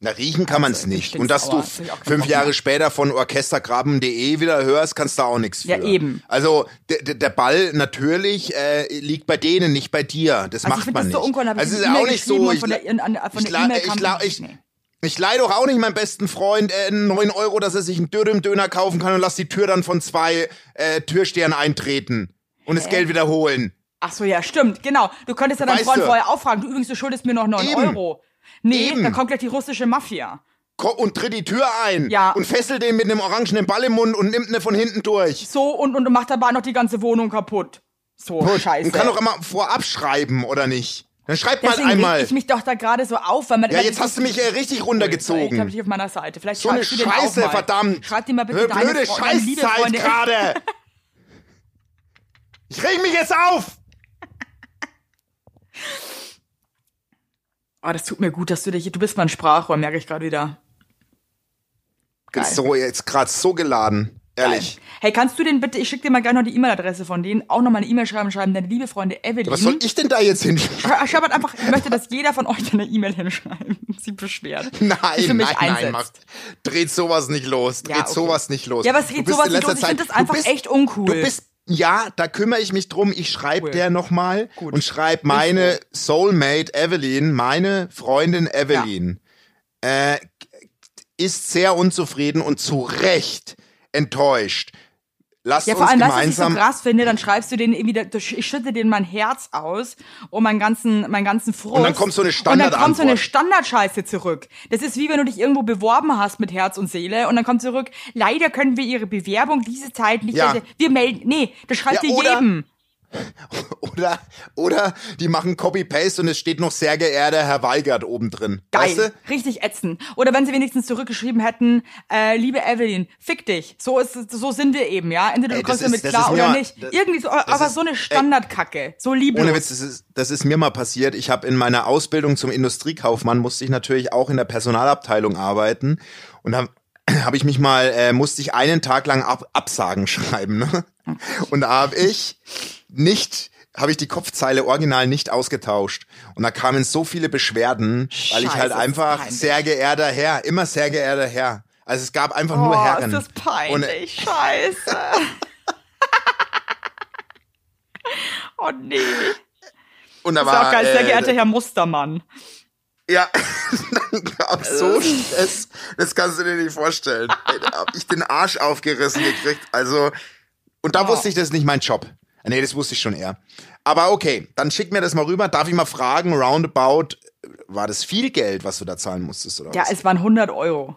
A: Na, riechen kann man es
B: Also, ich
A: nicht. Und dass du
B: auch
A: fünf Jahre später von orchestergraben.de wieder hörst, kannst du auch nichts für.
B: Ja, eben.
A: Also der, Ball natürlich äh, liegt bei denen, nicht bei dir. Das
B: Also
A: macht
B: finde
A: man
B: das
A: nicht.
B: so
A: also ist auch
B: E-Mail
A: nicht so. Ich,
B: von der, in, an, von
A: ich,
B: der
A: ich, ich,
B: Nee.
A: ich leih doch auch nicht meinem besten Freund äh, 9 Euro, dass er sich einen Dürüm-Döner kaufen kann und lass die Tür dann von zwei äh, Türstern eintreten und das Geld wiederholen.
B: Ach so, ja, stimmt, genau. Du könntest ja deinen
A: Weißt
B: Freund
A: du.
B: vorher auffragen, du übrigens, du schuldest mir noch 9
A: Eben.
B: Euro. Nee,
A: Eben.
B: dann kommt gleich die russische Mafia.
A: Und tritt die Tür ein
B: Ja.
A: und fesselt den mit einem orangenen Ball im Mund und nimmt ne von hinten durch.
B: So, und, und macht dabei noch die ganze Wohnung kaputt. So,
A: Gut,
B: scheiße.
A: Und kann doch immer vorab schreiben, oder nicht? Dann schreibt mal
B: Deswegen
A: einmal.
B: reg ich mich doch da gerade so auf, weil man
A: Ja, jetzt hast du mich äh, richtig
B: Ich
A: runtergezogen.
B: glaube nicht auf meiner Seite. Vielleicht
A: So eine Scheiße,
B: mal.
A: verdammt.
B: Schreib dir mal bitte
A: Hör,
B: deine
A: blöde Scheißzeit gerade. Ich reg mich jetzt auf.
B: Oh, das tut mir gut, dass du dich. Du bist mein Sprachrohr, merke ich gerade wieder. Geil.
A: So, jetzt gerade so geladen. Ehrlich.
B: Hey, kannst du den bitte, ich schicke dir mal gerne noch die E-Mail-Adresse von denen, auch nochmal eine E-Mail schreiben, schreiben, deine liebe Freunde Evelyn.
A: Was soll ich denn da jetzt hinschreiben?
B: Schrei- Schreib halt einfach, ich möchte, dass jeder von euch eine E-Mail hinschreibt, sie beschwert.
A: Nein, nein, nein,
B: einsetzt.
A: macht. Dreht sowas nicht los. Dreht
B: Ja, okay.
A: sowas nicht los.
B: Ja, was dreht sowas nicht los? Ich finde das einfach
A: bist,
B: echt uncool.
A: Du bist, ja, da kümmere ich mich drum. Ich schreibe
B: Cool.
A: der nochmal und schreibe meine Soulmate Evelyn, meine Freundin Evelyn, äh, ist sehr unzufrieden und zu Recht enttäuscht. Lasst
B: Ja, vor allem, das, was ich so krass finde, dann schreibst du denen irgendwie, ich schütte denen mein Herz aus und meinen ganzen, meinen ganzen Frust.
A: Und dann kommt so eine
B: Und dann kommt so eine. Standardscheiße zurück. Das ist wie wenn du dich irgendwo beworben hast mit Herz und Seele und dann kommt zurück, leider können wir ihre Bewerbung diese Zeit nicht,
A: Ja.
B: wir melden, nee, das schreibt
A: Ja,
B: ihr
A: oder-
B: jedem.
A: Oder, oder die machen Copy-Paste und es steht noch sehr geehrter Herr Weigert oben drin.
B: Geil,
A: Weißt du?
B: richtig ätzend. Oder wenn sie wenigstens zurückgeschrieben hätten, äh, liebe Evelyn, fick dich. So ist so sind wir eben, ja. Entweder du
A: Ey,
B: kommst
A: ist-
B: damit klar oder
A: mal-
B: nicht.
A: das-
B: Irgendwie so, aber
A: ist-
B: so eine
A: ey,
B: Standardkacke, so lieblos.
A: Ohne Witz, das ist, das ist mir mal passiert. Ich habe in meiner Ausbildung zum Industriekaufmann musste ich natürlich auch in der Personalabteilung arbeiten und dann habe ich mich mal äh, musste ich einen Tag lang Ab Absagen schreiben, ne? Und da habe ich nicht habe ich die Kopfzeile original nicht ausgetauscht und da kamen so viele Beschwerden, weil ich halt einfach
B: peinlich.
A: sehr geehrter Herr, immer sehr geehrter Herr. Also es gab einfach nur
B: oh,
A: Herren.
B: ist das
A: Und,
B: peinlich, scheiße. oh nee.
A: und da
B: Das
A: war
B: auch geil, sehr
A: äh,
B: geehrter Herr Mustermann.
A: Ja, gab so Stress, das kannst du dir nicht vorstellen. Da hab ich den Arsch aufgerissen gekriegt. Also, und da
B: Oh.
A: wusste ich, das ist nicht mein Job. Nee, das wusste ich schon eher. Aber okay, dann schick mir das mal rüber. Darf ich mal fragen, roundabout, war das viel Geld, was du da zahlen musstest, oder
B: Ja,
A: was?
B: es waren 100 Euro.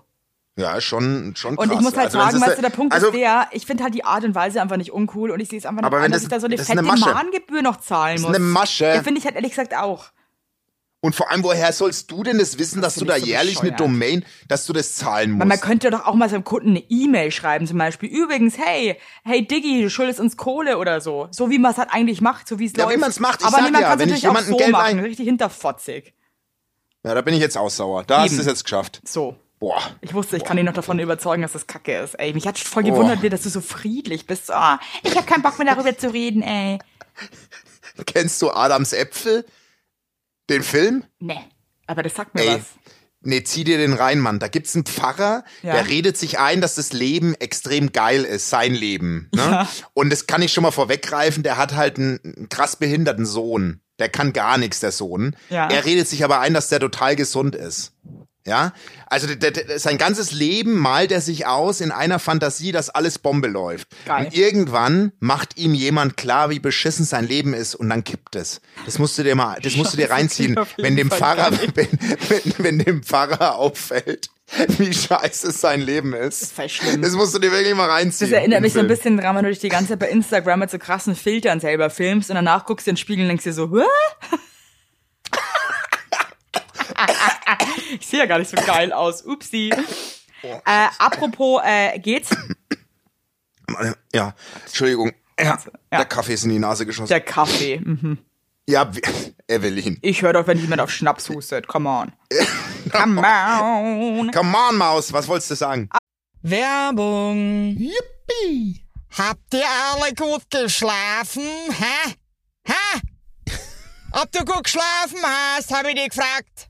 A: Ja, schon, schon krass.
B: Und ich muss halt
A: Also,
B: sagen, weißt
A: ist-
B: du, der Punkt
A: also,
B: ist der, ich finde halt die Art und Weise einfach nicht uncool und ich sehe es einfach nicht
A: Aber
B: an,
A: wenn
B: dass
A: das-
B: ich da so eine
A: das
B: fette
A: eine.
B: Mahngebühr noch zahlen
A: Das ist
B: muss.
A: eine Masche.
B: Ja, finde ich halt ehrlich gesagt auch.
A: Und vor allem, woher sollst du denn das wissen, dass du da
B: so
A: jährlich eine
B: bescheuert.
A: Domain, dass du das zahlen musst?
B: Man, man könnte doch auch mal seinem Kunden eine E-Mail schreiben, zum Beispiel. Übrigens, hey, hey Diggi, du schuldest uns Kohle oder so. So wie man es halt eigentlich macht, so wie es
A: Ja,
B: läuft.
A: wie man's macht. Ich
B: Aber
A: sag
B: man
A: ja,
B: es
A: wenn ich jemandem
B: so
A: Geld
B: machen,
A: ein-
B: richtig hinterfotzig.
A: ja, da bin ich jetzt auch sauer. Da hast
B: Eben.
A: du es jetzt geschafft.
B: So.
A: Boah.
B: Ich wusste, ich kann ihn noch davon überzeugen, dass das Kacke ist. Ey, mich hat voll
A: Oh.
B: gewundert, dass du so friedlich bist. So, ah, ich habe keinen Bock mehr darüber zu reden, ey.
A: Kennst du Adams Äpfel? Den Film?
B: Nee, aber das sagt mir
A: Ey,
B: was.
A: nee, zieh dir den rein, Mann. Da gibt's einen Pfarrer,
B: Ja.
A: der redet sich ein, dass das Leben extrem geil ist, sein Leben. Ne?
B: Ja.
A: Und das kann ich schon mal vorweggreifen, der hat halt einen, einen krass behinderten Sohn. Der kann gar nichts, der Sohn.
B: Ja.
A: Er redet sich aber ein, dass der total gesund ist. Ja, also der, der, sein ganzes Leben malt er sich aus in einer Fantasie, dass alles Bombe läuft.
B: Geil.
A: Und irgendwann macht ihm jemand klar, wie beschissen sein Leben ist und dann kippt es. Das musst du dir mal, das musst du dir reinziehen, wenn dem Pfarrer, wenn, wenn, wenn dem Pfarrer auffällt, wie scheiße sein Leben ist.
B: voll schlimm.
A: Das musst du dir wirklich mal reinziehen.
B: Das erinnert mich so ein
A: Film.
B: bisschen daran, wenn du dich die ganze Zeit bei Instagram mit so krassen Filtern selber filmst und danach guckst du in den Spiegel und denkst dir so, Hä? Ich sehe ja gar nicht so geil aus. Upsi. Äh, apropos, äh, geht's?
A: Ja, Entschuldigung. Ja, der Kaffee ist in die Nase geschossen.
B: Der Kaffee. Mhm.
A: Ja, Evelyn.
B: Ich höre doch, wenn jemand auf Schnaps hustet. Come on. Come on.
A: Come on, Maus, was wolltest du sagen?
D: Werbung.
C: Yippie.
D: Habt ihr alle gut geschlafen? Hä? Hä? Ob du gut geschlafen hast, habe ich dich gefragt.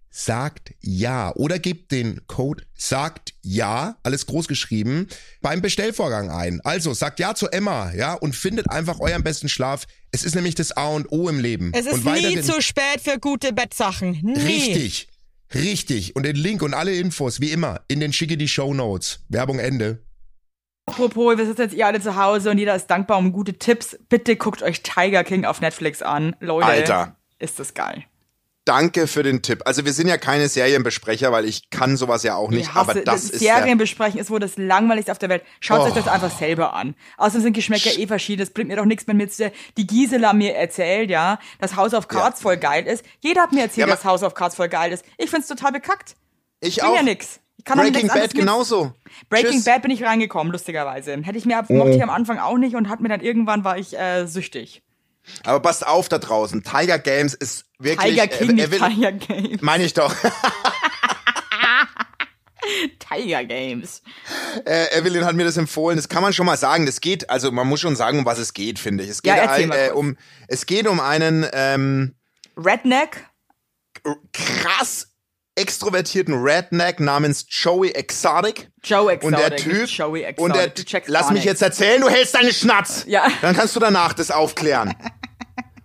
C: sagt ja oder gebt den Code sagt ja, alles groß geschrieben, beim Bestellvorgang ein. Also sagt ja zu Emma, ja, und findet einfach euren besten Schlaf. Es ist nämlich das A und O im Leben.
D: Es ist
C: und
D: nie zu spät für gute Bettsachen. Nie.
C: Richtig. Richtig. Und den Link und alle Infos, wie immer, in den schicke die Show Notes. Werbung Ende.
B: Apropos, wir sitzen jetzt ihr alle zu Hause und jeder ist dankbar um gute Tipps. Bitte guckt euch Tiger King auf Netflix an. Leute,
A: Alter.
B: ist das geil.
A: Danke für den Tipp. Also wir sind ja keine Serienbesprecher, weil ich kann sowas ja auch nicht,
B: Ich hasse,
A: aber das ist
B: Serien
A: der,
B: besprechen ist wohl das langweiligste auf der Welt. Schaut euch
A: Oh.
B: das einfach selber an. Außerdem sind Geschmäcker eh verschieden. Es bringt mir doch nichts, wenn mir jetzt der- die Gisela mir erzählt, ja, dass House of Cards voll geil ist. Jeder hat mir erzählt,
A: Ja,
B: dass House of Cards voll geil ist. Ich find's total bekackt.
A: ich
B: bin
A: auch.
B: ja nix. Ich kann
A: Breaking Bad genauso.
B: Breaking
A: Tschüss.
B: Bad bin ich reingekommen, lustigerweise. Hätte ich mir ab,
A: Oh.
B: mochte ich am Anfang auch nicht und hat mir dann irgendwann war ich äh, süchtig.
A: Aber passt auf da draußen. Tiger Games ist wirklich.
B: Tiger King,
A: er, er will,
B: Tiger Games.
A: Meine ich doch.
B: Tiger Games.
A: Äh, Evelyn hat mir das empfohlen. Das kann man schon mal sagen. Das geht, also man muss schon sagen, um was es geht, finde ich. Es geht
B: Ja,
A: ein, äh, um, es geht um einen ähm,
B: Redneck.
A: krass extrovertierten Redneck namens Joey Exotic.
B: Joe Exotic.
A: Und der Typ,
B: Joey Exotic.
A: und der,
B: checkst
A: lass mich jetzt erzählen, du hältst deine Schnatz.
B: Ja.
A: Dann kannst du danach das aufklären.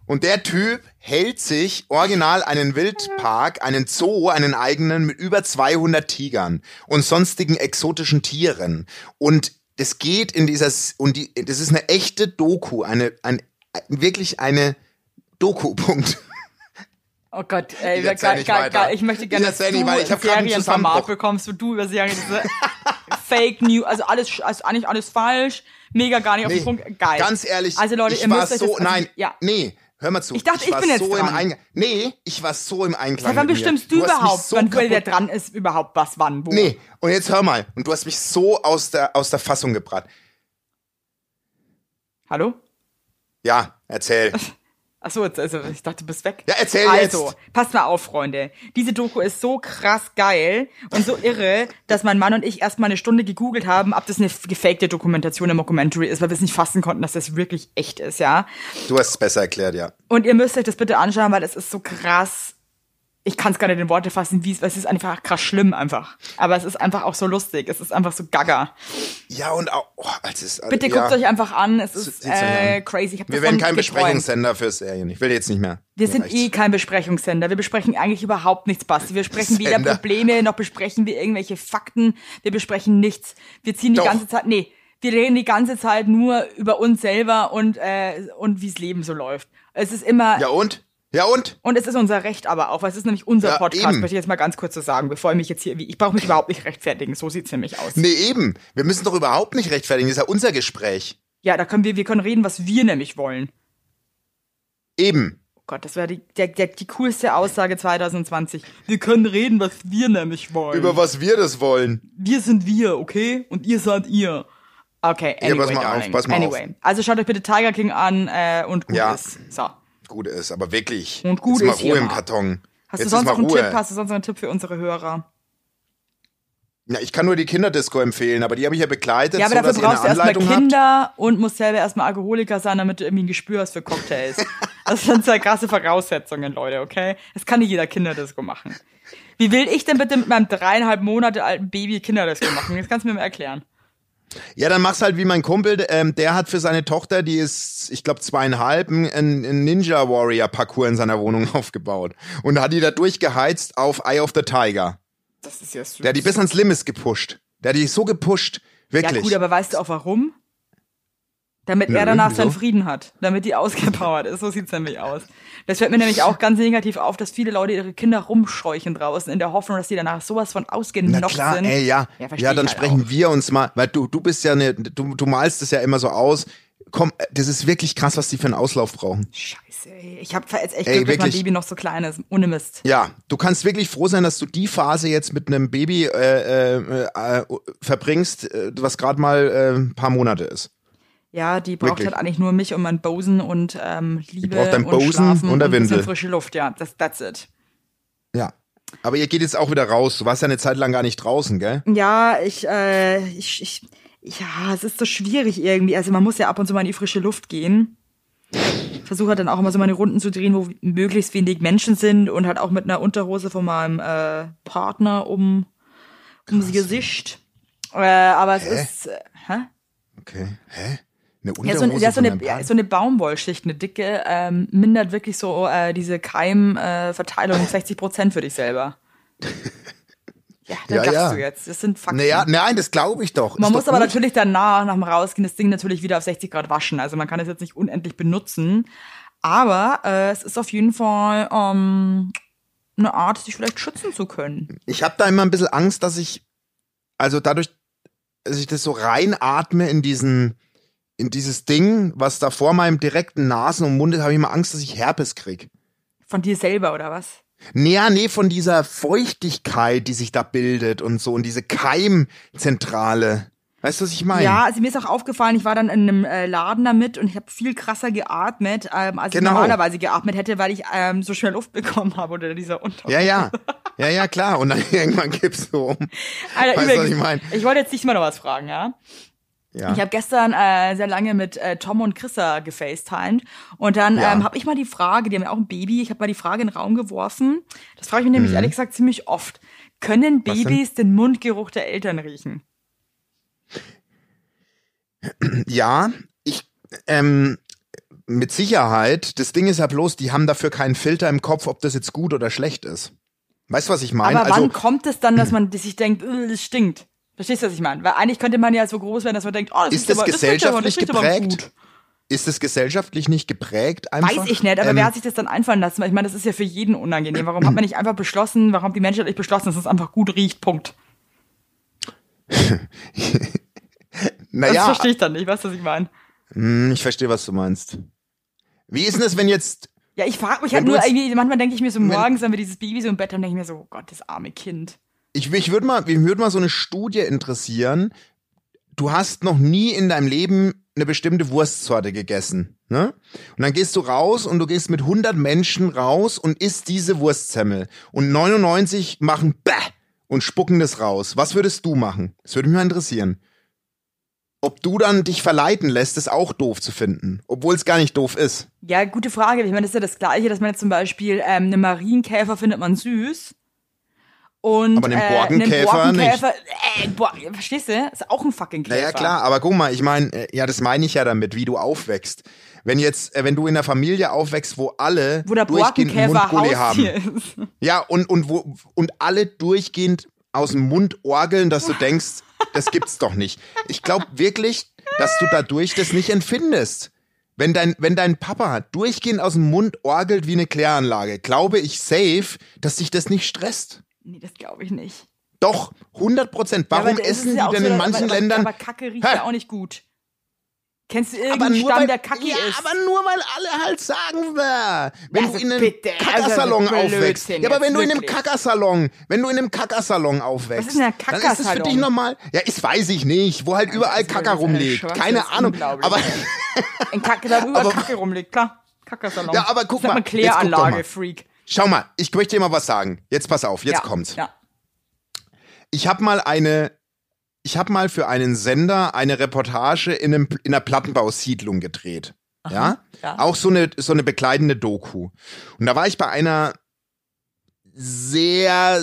A: Und der Typ hält sich original einen Wildpark, einen Zoo, einen eigenen mit über 200 Tigern und sonstigen exotischen Tieren. Und das geht in dieser, und die, das ist eine echte Doku, eine, ein, wirklich eine Doku, Punkt.
B: Oh Gott, ey,
A: Ich
B: geil,
A: weiter.
B: geil. Ich möchte gerne,
A: Ich
B: dass du
A: nicht. Ich hab
B: Serienformat bekommst, wo du über Serien diese Fake News, also alles, also eigentlich alles falsch, mega gar nicht auf
A: Nee,
B: den Punkt, geil.
A: Ganz ehrlich,
B: Also Leute,
A: ich
B: ihr
A: war
B: müsst
A: so,
B: das, also,
A: nein,
B: ja.
A: nee, hör mal zu.
B: Ich dachte, ich
A: war
B: bin jetzt
A: so im
B: dran.
A: Einklang. Nee, ich war so im Einklang.
B: Wann bestimmst du,
A: mich
B: überhaupt,
A: so
B: wann wer dran ist, überhaupt was, wann, wo?
A: Nee, und jetzt hör mal. Und du hast mich so aus der, aus der Fassung gebracht.
B: Hallo?
A: Ja, erzähl.
B: Achso, also ich dachte, du bist weg.
A: Ja, erzähl
B: also,
A: jetzt.
B: passt mal auf, Freunde. Diese Doku ist so krass geil und so irre, dass mein Mann und ich erst mal eine Stunde gegoogelt haben, ob das eine gefakte Dokumentation im Mockumentary ist, weil wir es nicht fassen konnten, dass das wirklich echt ist, ja.
A: Du hast es besser erklärt, ja.
B: Und ihr müsst euch das bitte anschauen, weil es ist so krass. Ich kann es gar nicht in Worte fassen, wie es, es ist einfach krass schlimm einfach. Aber es ist einfach auch so lustig. Es ist einfach so gaga.
A: Ja, und auch, oh, es,
B: Bitte
A: ja.
B: guckt euch einfach an. Es ist äh, crazy.
A: Wir werden kein. Besprechungssender für Serien. Ich will jetzt nicht mehr.
B: Wir sind eh kein Besprechungssender. Wir besprechen eigentlich überhaupt nichts, Basti. Wir besprechen weder
A: Sender.
B: Probleme, noch besprechen wir irgendwelche Fakten. Wir besprechen nichts. Wir ziehen die
A: Doch.
B: ganze Zeit, nee, wir reden die ganze Zeit nur über uns selber und, äh, und wie's Leben so läuft. Es ist immer,
A: Ja, und? Ja, und?
B: und es ist unser Recht aber auch, weil es ist nämlich unser
A: Ja,
B: Podcast,
A: eben.
B: möchte ich jetzt mal ganz kurz so sagen, bevor ich mich jetzt hier, ich brauche mich überhaupt nicht rechtfertigen. So sieht's nämlich aus.
A: Nee, eben. Wir müssen doch überhaupt nicht rechtfertigen. Das ist ja unser Gespräch.
B: Ja, da können wir, wir können reden, was wir nämlich wollen.
A: Eben.
B: Gott, das wäre die, der, der, die coolste Aussage 2020. Wir können reden, was wir nämlich wollen.
A: Über was wir das wollen.
B: wir sind wir, okay? Und ihr seid ihr. Okay,
A: Ja,
B: anyway,
A: pass mal auf,
B: darling.
A: pass mal
B: anyway. Also schaut euch bitte Tiger King an äh, und gut
A: Ja.
B: ist. So.
A: Gut ist, aber wirklich.
B: Und gut
A: Jetzt mal
B: ist hier
A: Ruhe im
B: mal.
A: Karton.
B: Hast
A: Jetzt
B: du sonst
A: ist mal
B: noch einen
A: Ruhe.
B: Tipp? Hast du sonst noch einen Tipp für unsere Hörer?
A: Ja, ich kann nur die Kinderdisco empfehlen, aber die habe ich ja begleitet,
B: Ja, aber
A: so
B: dafür brauchst du erstmal
A: Anleitung habt.
B: Kinder und musst selber erstmal Alkoholiker sein, damit du irgendwie ein Gespür hast für Cocktails. das sind zwei krasse Voraussetzungen, Leute, okay? Das kann nicht jeder Kinderdisco machen. Wie will ich denn bitte mit meinem dreieinhalb Monate alten Baby Kinderdisco machen? Das kannst du mir mal erklären.
A: Ja, dann mach's halt wie mein Kumpel, ähm, der hat für seine Tochter, die ist, ich glaube, zweieinhalb, ein, ein Ninja Warrior Parcours in seiner Wohnung aufgebaut. Und hat die da durchgeheizt auf Eye of the Tiger.
B: Das ist ja süß.
A: Der hat die bis ans Limit gepusht. Der hat die so gepusht. Wirklich.
B: Ja gut, aber weißt du auch warum? Damit
A: Nö,
B: er danach seinen
A: wieso?
B: Frieden hat. Damit die ausgepowert ist. So sieht's nämlich aus. Das fällt mir nämlich auch ganz negativ auf, dass viele Leute ihre Kinder rumscheuchen draußen in der Hoffnung, dass die danach sowas von
A: Na
B: ausgenockt
A: klar,
B: sind.
A: ey, ja.
B: Ja,
A: Ja, dann
B: halt
A: sprechen
B: auch.
A: wir uns mal, weil du, du bist ja eine, du, du malst es ja immer so aus. Komm, äh, das ist wirklich krass, was die für einen Auslauf brauchen.
B: Scheiße, ey. Ich habe jetzt echt
A: Ey,
B: Glück, dass mein
A: wirklich.
B: Baby noch so klein ist. Ohne Mist.
A: Ja, du kannst wirklich froh sein, dass du die Phase jetzt mit einem Baby äh, äh, äh, verbringst, äh, was gerade mal äh, ein paar Monate ist.
B: Ja, die braucht
A: Wirklich.
B: halt eigentlich nur mich und mein Bosen und ähm, Liebe
A: braucht dein
B: und
A: Bosen
B: Schlafen
A: und der Windel.
B: frische Luft. Ja, das, that's it.
A: Ja. Aber ihr geht jetzt auch wieder raus. Du warst ja eine Zeit lang gar nicht draußen, gell?
B: Ja, ich, äh, ich, ich, ja, es ist so schwierig irgendwie. Also man muss ja ab und zu mal in die frische Luft gehen. Ich versuche halt dann auch immer so meine Runden zu drehen, wo möglichst wenig Menschen sind und halt auch mit einer Unterhose von meinem äh, Partner um ums Gesicht. Äh, aber es
A: Hä?
B: ist, äh, hä?
A: Okay. Hä? Eine
B: Ja, so,
A: Unterhose
B: ja, so, eine, so eine Baumwollschicht, eine dicke, ähm, mindert wirklich so äh, diese Keimverteilung äh, um 60 Prozent für dich selber. Ja, da
A: Ja, ja.
B: du jetzt. Das sind Fakten.
A: Naja, nein, das glaube ich doch.
B: Man
A: Ist
B: muss
A: doch
B: aber
A: gut.
B: natürlich danach, nach dem Rausgehen, das Ding natürlich wieder auf 60 Grad waschen. Also man kann es jetzt nicht unendlich benutzen. Aber äh, es ist auf jeden Fall ähm, eine Art, sich vielleicht schützen zu können.
A: Ich habe da immer ein bisschen Angst, dass ich, also dadurch, dass ich das so reinatme in diesen, in dieses Ding, was da vor meinem direkten Nasen- und Mund ist, habe ich immer Angst, dass ich Herpes krieg.
B: Von dir selber, oder was?
A: Nee, ja, nee, von dieser Feuchtigkeit, die sich da bildet und so, und diese Keimzentrale. Weißt du, was ich meine?
B: Ja, also mir ist auch aufgefallen, ich war dann in einem äh, Laden damit und ich habe viel krasser geatmet, ähm, als
A: Genau.
B: ich normalerweise geatmet hätte, weil ich ähm, so schnell Luft bekommen habe unter dieser Unterhose.
A: Ja, ja. Ja, ja, klar. Und dann irgendwann kippst du um.
B: Alter,
A: weißt du, was ich meine?
B: ich wollte jetzt nicht mal noch was fragen, ja?
A: Ja.
B: Ich habe gestern äh, sehr lange mit äh, Tom und Chrissa gefacetimed und dann
A: Ja.
B: ähm, habe ich mal die Frage, die haben ja auch ein Baby, ich habe mal die Frage in den Raum geworfen. Das frage ich mich nämlich ehrlich gesagt ziemlich oft. Können
A: Mhm.
B: Babys den Mundgeruch der Eltern riechen?
A: Ja, ich, ähm, mit Sicherheit. Das Ding ist ja bloß, die haben dafür keinen Filter im Kopf, ob das jetzt gut oder schlecht ist. Weißt du, was ich meine?
B: Aber
A: Also,
B: wann kommt es dann, dass man sich denkt, "Äh, das stinkt? Verstehst du, was ich meine? Weil eigentlich könnte man ja so groß werden, dass man denkt, oh, das
A: Ist das
B: aber, das riecht aber, das
A: gesellschaftlich geprägt?
B: gut.
A: ist es gesellschaftlich nicht geprägt einfach?
B: Weiß ich nicht, aber
A: Ähm,
B: wer hat sich das dann einfallen lassen? Weil Ich meine, das ist ja für jeden unangenehm. Warum hat man nicht einfach beschlossen, warum die Menschheit nicht beschlossen, dass es einfach gut riecht? Punkt. Das
A: naja,
B: verstehe ich dann nicht, weißt du, was ich meine?
A: hm, ich verstehe, was du meinst. Wie ist denn das, wenn jetzt,
B: Ja, ich frage mich halt nur, irgendwie, manchmal denke ich mir so morgens, wenn wir dieses Baby so im Bett haben, denke ich mir so, oh Gott, das arme Kind.
A: Ich, ich würde mal, mich würde mal so eine Studie interessieren. Du hast noch nie in deinem Leben eine bestimmte Wurstsorte gegessen, ne? Und dann gehst du raus und du gehst mit 100 Menschen raus und isst diese Wurstsemmel. Und 99 machen Bäh und spucken das raus. Was würdest du machen? Das würde mich mal interessieren. Ob du dann dich verleiten lässt, ist auch doof zu finden. Obwohl es gar nicht doof ist.
B: Ja, gute Frage. Ich meine, das ist ja das Gleiche, dass man jetzt zum Beispiel ähm, einen Marienkäfer findet man süß. Und,
A: Aber einen
B: äh,
A: Borkenkäfer
B: Borkenkäfer, Äh, Bo verstehst du? Ist auch ein fucking Käfer.
A: Naja, klar, aber guck mal, ich meine, äh, ja, das meine ich ja damit, wie du aufwächst. Wenn jetzt, äh, wenn du in einer Familie aufwächst, wo alle
B: Wo der
A: durchgehend Mundgully haben.
B: Ist.
A: Ja, und, und, wo, und alle durchgehend aus dem Mund orgeln, dass du denkst, das gibt's doch nicht. Ich glaube wirklich, dass du dadurch das nicht empfindest. Wenn dein, wenn dein Papa durchgehend aus dem Mund orgelt wie eine Kläranlage, glaube ich safe, dass dich das nicht stresst.
B: Nee, das glaube ich nicht.
A: Doch, 100 Prozent.
B: Ja,
A: Warum
B: das ist
A: essen
B: ja
A: die
B: auch
A: denn
B: so,
A: in manchen
B: aber,
A: Ländern?
B: Aber Kacke riecht
A: Hä?
B: ja auch nicht gut. Kennst du
A: Aber
B: irgendeinen
A: nur,
B: Stamm,
A: weil,
B: der kacke
A: ja,
B: ist?
A: aber nur weil alle halt sagen. Wenn
B: Also
A: du in einem
B: bitte, also
A: Kackersalon
B: Blödsinn
A: aufwächst. Ja, aber wenn du in einem. Kackersalon, wenn du in einem Kackersalon aufwächst.
B: Was ist denn ein
A: Dann ist es für dich normal. Ja, ist weiß ich nicht, wo halt überall
B: ist
A: Kacker
B: eine
A: rumliegt. Keine
B: das
A: Ahnung. Aber
B: Ein Kacke, da über
A: Aber-
B: Kacke rumliegt, klar. Kackersalon.
A: Ja, aber guck
B: das
A: mal, doch mal.
B: Kläranlage, Freak.
A: Schau mal, ich möchte dir mal was sagen. Jetzt pass auf, jetzt
B: ja.
A: kommt's.
B: Ja.
A: Ich habe mal eine, ich habe mal für einen Sender eine Reportage in, einem, in einer Plattenbausiedlung gedreht. ja?
B: ja.
A: Auch so eine, so eine begleitende Doku. Und da war ich bei einer sehr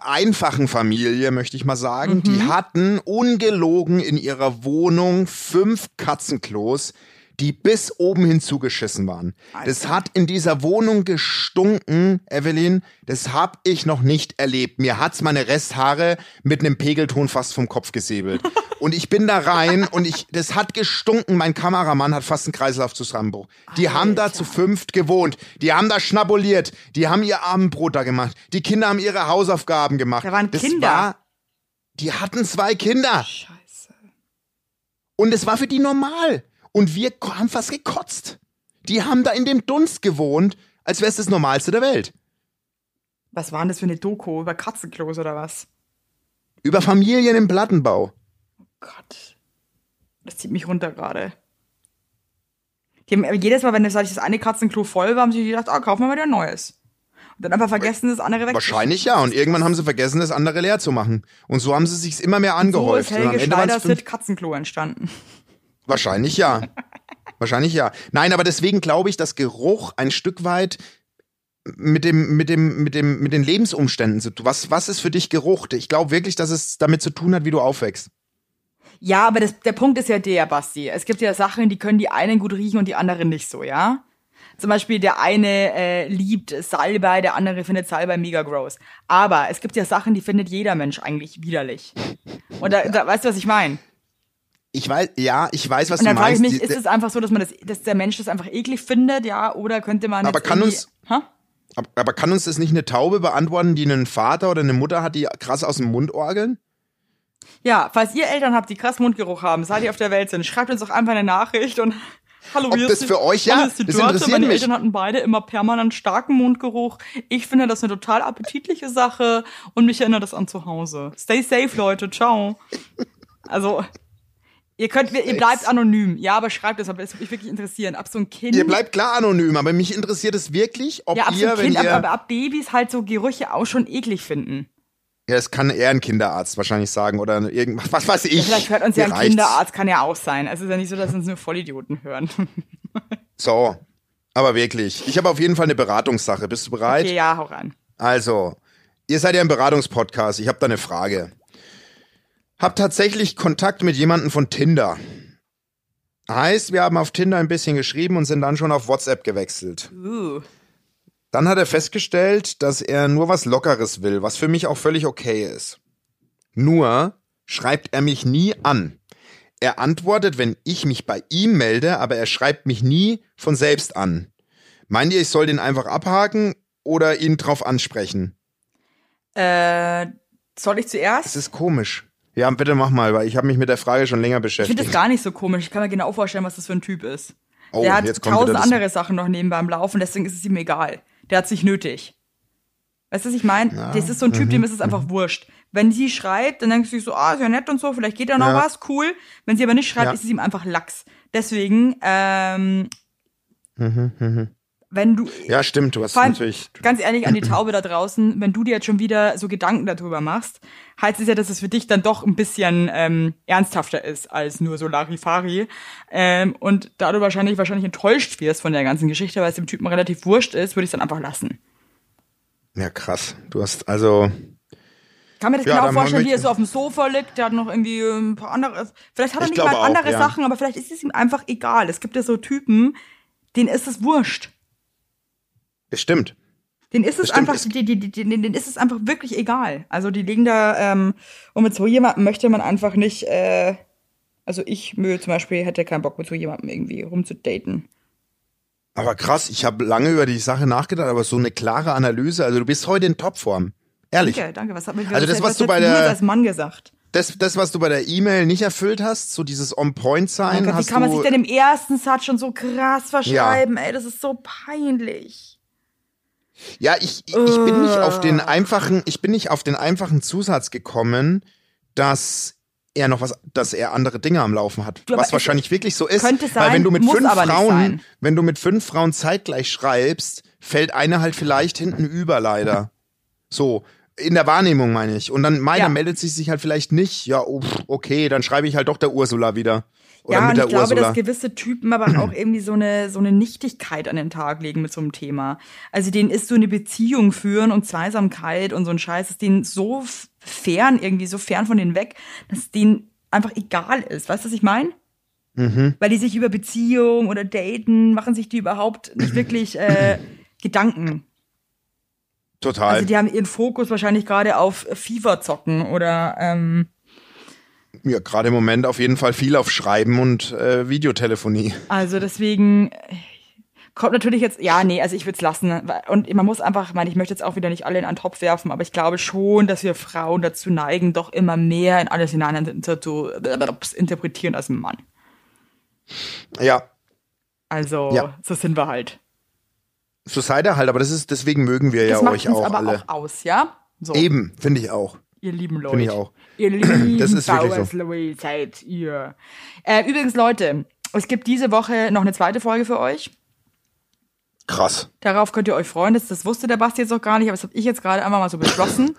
A: einfachen Familie, möchte ich mal sagen. Die hatten ungelogen in ihrer Wohnung fünf Katzenklos, die bis oben hin zugeschissen waren. Das hat in dieser Wohnung gestunken, Evelyn. Das hab ich noch nicht erlebt. Mir hat's meine Resthaare mit einem Pegelton fast vom Kopf gesäbelt. und ich bin da rein und ich, das hat gestunken. Mein Kameramann hat fast einen Kreislaufzusammenbruch. Die haben da zu fünft gewohnt. Die haben da schnabuliert. Die haben ihr Abendbrot da gemacht. Die Kinder haben ihre Hausaufgaben gemacht.
B: Da waren
A: das
B: Kinder.
A: War, die hatten zwei Kinder.
B: Scheiße.
A: Und es war für die normal. Und wir haben fast gekotzt. Die haben da in dem Dunst gewohnt, als wäre es das Normalste der Welt.
B: Was war denn das für eine Doku? Über Katzenklos oder was?
A: Über Familien im Plattenbau.
B: Gott. Das zieht mich runter gerade. Jedes Mal, wenn das, das eine Katzenklo voll war, haben sie gedacht, ah, kaufen wir mal wieder ein neues. Und dann einfach vergessen, das andere weg.
A: Wahrscheinlich ja. Und irgendwann haben sie vergessen, das andere leer zu machen. Und so haben sie sich immer mehr
B: So
A: angehäuft.
B: ist
A: Und am
B: Helge
A: Ende waren's
B: Schneider
A: fünf-
B: Sid Katzenklo entstanden.
A: Wahrscheinlich ja. Wahrscheinlich ja. Nein, aber deswegen glaube ich, dass Geruch ein Stück weit mit dem, mit dem, mit dem, mit den Lebensumständen zu tun. Was, was ist für dich Geruch? Ich glaube wirklich, dass es damit zu tun hat, wie du aufwächst.
B: Ja, aber das, der Punkt ist ja der, Basti. Es gibt ja Sachen, die können die einen gut riechen und die anderen nicht so, ja? Zum Beispiel der eine äh, liebt Salbei, der andere findet Salbei mega gross. Aber es gibt ja Sachen, die findet jeder Mensch eigentlich widerlich. Und da, da weißt du, was ich meine?
A: Ich weiß, ja, ich weiß, was
B: Und
A: du
B: dann frage ich
A: meinst.
B: mich, ist es einfach so, dass man das, dass der Mensch das einfach eklig findet, ja? Oder könnte man
A: Aber kann uns-
B: Ha?
A: Aber, kann uns das nicht eine Taube beantworten, die einen Vater oder eine Mutter hat, die krass aus dem Mund orgeln?
B: Ja, falls ihr Eltern habt, die krass Mundgeruch haben, seit ihr auf der Welt sind, schreibt uns doch einfach eine Nachricht und Hallo,
A: Ob das
B: ist die-
A: für euch- ja,
B: ist die
A: das interessiert
B: Meine
A: mich.
B: Eltern hatten beide immer permanent starken Mundgeruch. Ich finde das eine total appetitliche Sache und mich erinnert das an zu Hause. Stay safe, Leute. Ciao. Also, ihr könnt, ihr bleibt anonym. Ja, aber schreibt es, aber es würde mich wirklich interessieren. Ab so ein Kind.
A: Ihr bleibt klar anonym, aber mich interessiert es wirklich, ob
B: ja, ab so
A: ihr,
B: ein
A: wenn
B: Kind,
A: ihr.
B: aber, aber ab Babys halt so Gerüche auch schon eklig finden.
A: ja, es kann eher ein Kinderarzt wahrscheinlich sagen oder irgendwas, was weiß ich.
B: Ja, vielleicht hört uns ja ein
A: reicht's.
B: Kinderarzt, kann ja auch sein. Also ist ja nicht so, dass uns nur Vollidioten hören.
A: So, aber wirklich. Ich habe auf jeden Fall eine Beratungssache. Bist du bereit?
B: Okay, ja, hau rein.
A: Also, ihr seid ja ein Beratungspodcast. Ich habe da eine Frage. Hab tatsächlich Kontakt mit jemandem von Tinder. Heißt, wir haben auf Tinder ein bisschen geschrieben und sind dann schon auf WhatsApp gewechselt.
B: Uh.
A: Dann hat er festgestellt, dass er nur was Lockeres will, was für mich auch völlig okay ist. Nur schreibt er mich nie an. Er antwortet, wenn ich mich bei ihm melde, aber er schreibt mich nie von selbst an. Meint ihr, ich soll den einfach abhaken oder ihn drauf ansprechen?
B: Äh, soll ich
A: Das
B: zuerst?
A: ist komisch. Ja, bitte mach mal, weil ich habe mich mit der Frage schon länger
B: Ich finde
A: beschäftigt.
B: das gar nicht so komisch. Ich kann mir genau vorstellen, was das für ein Typ ist.
A: Oh,
B: der hat tausend andere Sachen noch nebenbei am Laufen, deswegen ist es ihm egal. Der hat sich nötig. Weißt du, was ich meine? Das ist so ein
A: Mhm,
B: Typ, dem ist es einfach wurscht. Wenn sie schreibt, dann denkst du so, ah, ist ja nett und so, vielleicht geht da noch
A: Ja.
B: was, cool. Wenn sie aber nicht schreibt,
A: Ja.
B: ist es ihm einfach Lachs. Deswegen, ähm, wenn du,
A: ja, stimmt, du hast
B: allem,
A: natürlich.
B: ganz ehrlich an die Taube da draußen, wenn du dir jetzt schon wieder so Gedanken darüber machst, heißt es ja, dass es für dich dann doch ein bisschen ähm, ernsthafter ist als nur so Larifari. Ähm, und da du wahrscheinlich, wahrscheinlich enttäuscht wirst von der ganzen Geschichte, weil es dem Typen relativ wurscht ist, würde ich es dann einfach lassen.
A: Ja, krass. Du hast also.
B: Kann mir das
A: Ja,
B: genau vorstellen, wie er so auf dem Sofa liegt, der hat noch irgendwie ein paar andere, vielleicht hat er
A: Ich
B: nicht mal
A: auch,
B: andere
A: ja.
B: Sachen, aber vielleicht ist es ihm einfach egal. Es gibt ja so Typen, denen ist es wurscht.
A: Stimmt.
B: Den ist es
A: Bestimmt
B: einfach, die, die, die, denen ist es einfach wirklich egal. Also die liegen da, ähm, und mit so jemandem möchte man einfach nicht, äh, also ich Müll zum Beispiel hätte keinen Bock mit so jemandem irgendwie rumzudaten.
A: Aber krass, ich habe lange über die Sache nachgedacht, aber so eine klare Analyse, also du bist heute in Topform. Ehrlich.
B: Danke, danke. Was hat mir
A: Also das, was du bei der-
B: als Mann gesagt?
A: das, das, was du bei der E-Mail nicht erfüllt hast, so dieses On-Point-Sein,
B: Mein Gott, wie kann man sich denn im ersten Satz schon so krass verschreiben? Ey, das ist so peinlich.
A: Ja, ich, ich bin nicht auf den einfachen, ich bin nicht auf den einfachen Zusatz gekommen, dass er noch was, dass er andere Dinge am Laufen hat.
B: Aber
A: was wahrscheinlich wirklich so ist.
B: könnte
A: weil
B: sein,
A: wenn du mit fünf Frauen, wenn du mit fünf Frauen zeitgleich schreibst, fällt eine halt vielleicht hinten über leider. So. In der Wahrnehmung meine ich. Und dann meiner
B: Ja.
A: meldet sie sich halt vielleicht nicht. Ja, oh, okay, dann schreibe ich halt doch der Ursula wieder. Oder
B: ja, und ich glaube,
A: Ursula.
B: dass gewisse Typen aber auch irgendwie so eine, so eine Nichtigkeit an den Tag legen mit so einem Thema. Also denen ist so eine Beziehung führen und Zweisamkeit und so ein Scheiß, ist denen so fern, irgendwie so fern von denen weg, dass denen einfach egal ist. Weißt du, was ich meine?
A: Mhm.
B: Weil die sich über Beziehung oder Daten machen sich die überhaupt nicht wirklich äh, Gedanken.
A: Total.
B: Also die haben ihren Fokus wahrscheinlich gerade auf FIFA zocken oder ähm,
A: ja, gerade im Moment auf jeden Fall viel auf Schreiben und äh, Videotelefonie.
B: Also deswegen äh, kommt natürlich jetzt, ja, nee, also ich würde es lassen. Und man muss einfach, ich meine, ich möchte jetzt auch wieder nicht alle in einen Topf werfen, aber ich glaube schon, dass wir Frauen dazu neigen, doch immer mehr in alles hinein zu interpretieren als ein Mann.
A: Ja,
B: Also,
A: Ja.
B: so sind wir halt.
A: so seid ihr halt, aber das ist, deswegen mögen wir
B: Das
A: ja euch auch
B: aber
A: alle.
B: auch aus, ja? So,
A: Eben, finde ich auch.
B: Ihr lieben Leute.
A: Finde ich auch.
B: Ihr lieben
A: Das ist wirklich so.
B: Seid ihr. Äh, übrigens, Leute, es gibt diese Woche noch eine zweite Folge für euch.
A: Krass.
B: Darauf könnt ihr euch freuen. Das, das wusste der Basti jetzt auch gar nicht, aber das habe ich jetzt gerade einfach mal so beschlossen.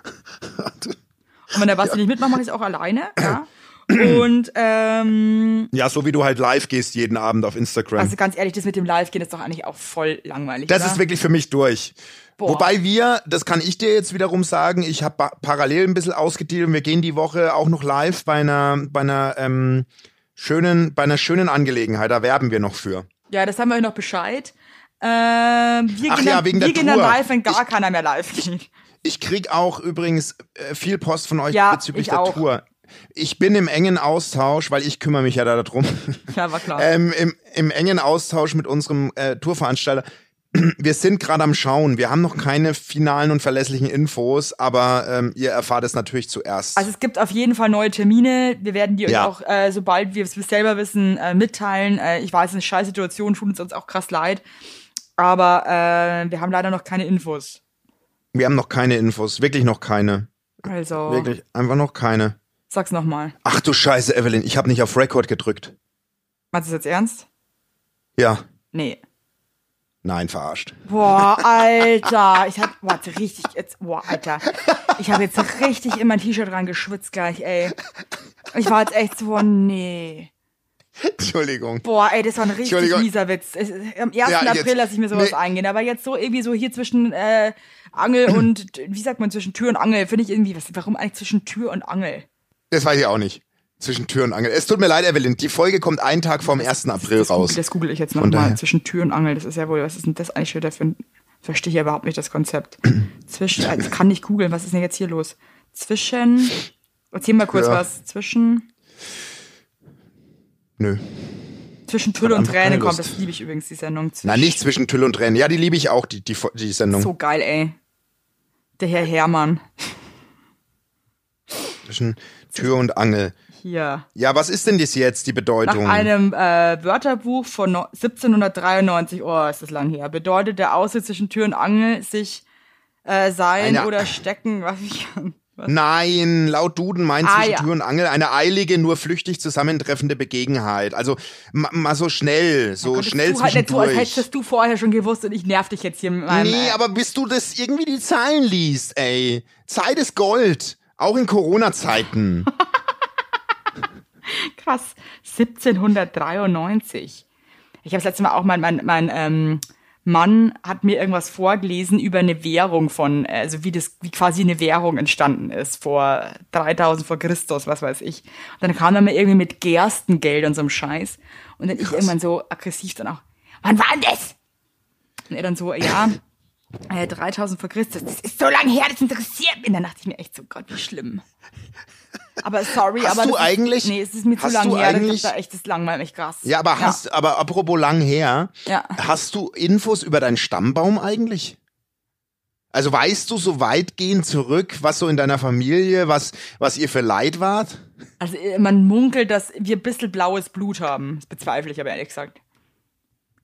B: Und wenn der Basti nicht mitmacht, mache ich es auch alleine. Ja? Und ähm,
A: Ja, so wie du halt live gehst jeden Abend auf Instagram.
B: also ganz ehrlich, das mit dem Live-Gehen ist doch eigentlich auch voll langweilig.
A: das
B: oder?
A: ist wirklich für mich durch.
B: Boah.
A: Wobei wir, das kann ich dir jetzt wiederum sagen, ich habe parallel ein bisschen ausgedealt und wir gehen die Woche auch noch live bei einer, bei einer ähm, schönen, bei einer schönen Angelegenheit. Da werben wir noch für.
B: Ja, das haben wir euch noch Bescheid. Ähm, wir
A: Ach
B: gehen,
A: ja,
B: dann,
A: wegen
B: wir
A: der
B: gehen dann
A: Tour.
B: live, wenn gar keiner mehr live geht.
A: Ich krieg auch übrigens äh, viel Post von euch
B: Ja,
A: bezüglich
B: ich
A: der
B: auch.
A: Tour. Ich bin im engen Austausch, weil ich kümmere mich ja da darum.
B: Ja, war klar.
A: ähm, im, im engen Austausch mit unserem äh, Tourveranstalter. Wir sind gerade am Schauen. Wir haben noch keine finalen und verlässlichen Infos, aber ähm, ihr erfahrt es natürlich zuerst.
B: Also es gibt auf jeden Fall neue Termine. Wir werden die euch
A: Ja.
B: auch, äh, sobald wir es selber wissen, äh, mitteilen. Äh, ich weiß, es ist eine scheiß Situation, tut uns uns auch krass leid. Aber äh, wir haben leider noch keine Infos.
A: wir haben noch keine Infos, wirklich noch keine.
B: Also,
A: Wirklich, einfach noch keine.
B: Sag's nochmal.
A: Ach du Scheiße, Evelyn, ich habe nicht auf Record gedrückt.
B: Meinst du das jetzt ernst?
A: Ja,
B: Nee.
A: nein, verarscht.
B: Boah, Alter. Ich hab, boah, jetzt richtig, jetzt, boah, Alter. Ich habe jetzt richtig in mein T-Shirt reingeschwitzt gleich, ey. Ich war jetzt echt so, nee.
A: Entschuldigung.
B: Boah, ey, das war ein richtig mieser Witz. Am 1.
A: Ja,
B: April lasse ich mir sowas
A: nee.
B: eingehen. Aber jetzt so irgendwie so hier zwischen äh, Angel und, wie sagt man, zwischen Tür und Angel, finde ich irgendwie, was, warum eigentlich zwischen Tür und Angel?
A: Das weiß ich auch nicht. Zwischen Tür und Angel. Es tut mir leid, Evelyn. Die Folge kommt einen Tag vorm 1. April
B: das,
A: raus.
B: Google, das google ich jetzt nochmal. Zwischen Tür und Angel, das ist ja wohl, was ist denn das eigentlich schon dafür ein, verstehe ich überhaupt nicht das Konzept. Zwischen, also ich kann nicht googeln, was ist denn jetzt hier los? Zwischen, erzähl mal kurz
A: Ja.
B: was, zwischen,
A: Nö.
B: zwischen Tülle und Tränen kommt, das liebe ich übrigens, die Sendung. Zwischen,
A: Na, nicht zwischen Tüll und Tränen. Ja, die liebe ich auch, die, die, die Sendung.
B: So geil, ey. Der Herr Hermann.
A: Zwischen Tür und Angel.
B: Hier.
A: Ja, was ist denn das jetzt, die
B: Nach
A: Bedeutung?
B: einem äh, Wörterbuch von no 1793, oh, ist das lang her, bedeutet der Aussitz zwischen Tür und Angel sich äh, sein
A: Eine-
B: oder stecken. Was ich, was?
A: Nein, laut Duden meint
B: Ah,
A: zwischen
B: ja.
A: Tür und Angel eine eilige, nur flüchtig zusammentreffende Begegenheit. Also ma- mal so schnell, so
B: Konntest
A: schnell
B: du halt nicht so, als hättest du vorher schon gewusst und ich nerv dich jetzt hier mit meinem.
A: Nee,
B: äh,
A: aber bis du das irgendwie die Zahlen liest, ey. Zeit ist Gold. Auch in Corona-Zeiten.
B: krass. 1793. Ich habe das letzte Mal auch mein, mein, mein ähm, Mann hat mir irgendwas vorgelesen über eine Währung von, also wie das, wie quasi eine Währung entstanden ist vor 3000 vor Christus, was weiß ich. Und dann kam er mir irgendwie mit Gerstengeld und so einem Scheiß. Und dann ich irgendwann so aggressiv dann auch, wann war denn das? Und er dann so, ja, äh, 3000 vor Christus, das ist so lange her, das interessiert mich. Und dann dachte ich mir echt so, Gott, wie schlimm. Aber sorry,
A: Hast
B: aber
A: du eigentlich-
B: ist, nee, es ist mir zu lang her,
A: eigentlich-
B: das ist da echt, das langweilt mich krass.
A: Ja, aber hast, aber apropos lang her,
B: Ja.
A: hast du Infos über deinen Stammbaum eigentlich? Also weißt du so weitgehend zurück, was so in deiner Familie, was, was ihr für Leid wart?
B: Also äh, man munkelt, dass wir ein bisschen blaues Blut haben. Das bezweifle ich aber ehrlich gesagt.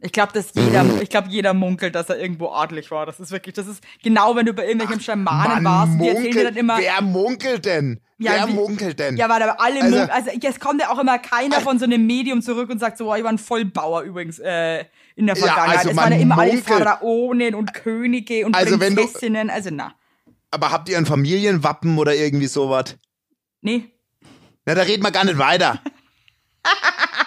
B: Ich glaube, dass jeder,
A: Mhm.
B: ich glaube, jeder munkelt, dass er irgendwo adlig war. Das ist wirklich, das ist genau, wenn du bei irgendwelchen Schamanen warst, die erzählen dir dann immer.
A: wer munkelt denn? wer
B: wie-
A: munkelt denn?
B: Ja, weil alle,
A: Also-
B: also, also jetzt kommt ja auch immer keiner von so einem Medium zurück und sagt so, oh, ich war ein Vollbauer übrigens äh, in der
A: Ja,
B: Vergangenheit.
A: also
B: es waren ja immer alle
A: munkelt.
B: Pharaonen und Könige und
A: Also wenn du-
B: Prinzessinnen. Also na,
A: Aber habt ihr ein Familienwappen oder irgendwie sowas?
B: nee.
A: Na, da reden wir gar nicht weiter.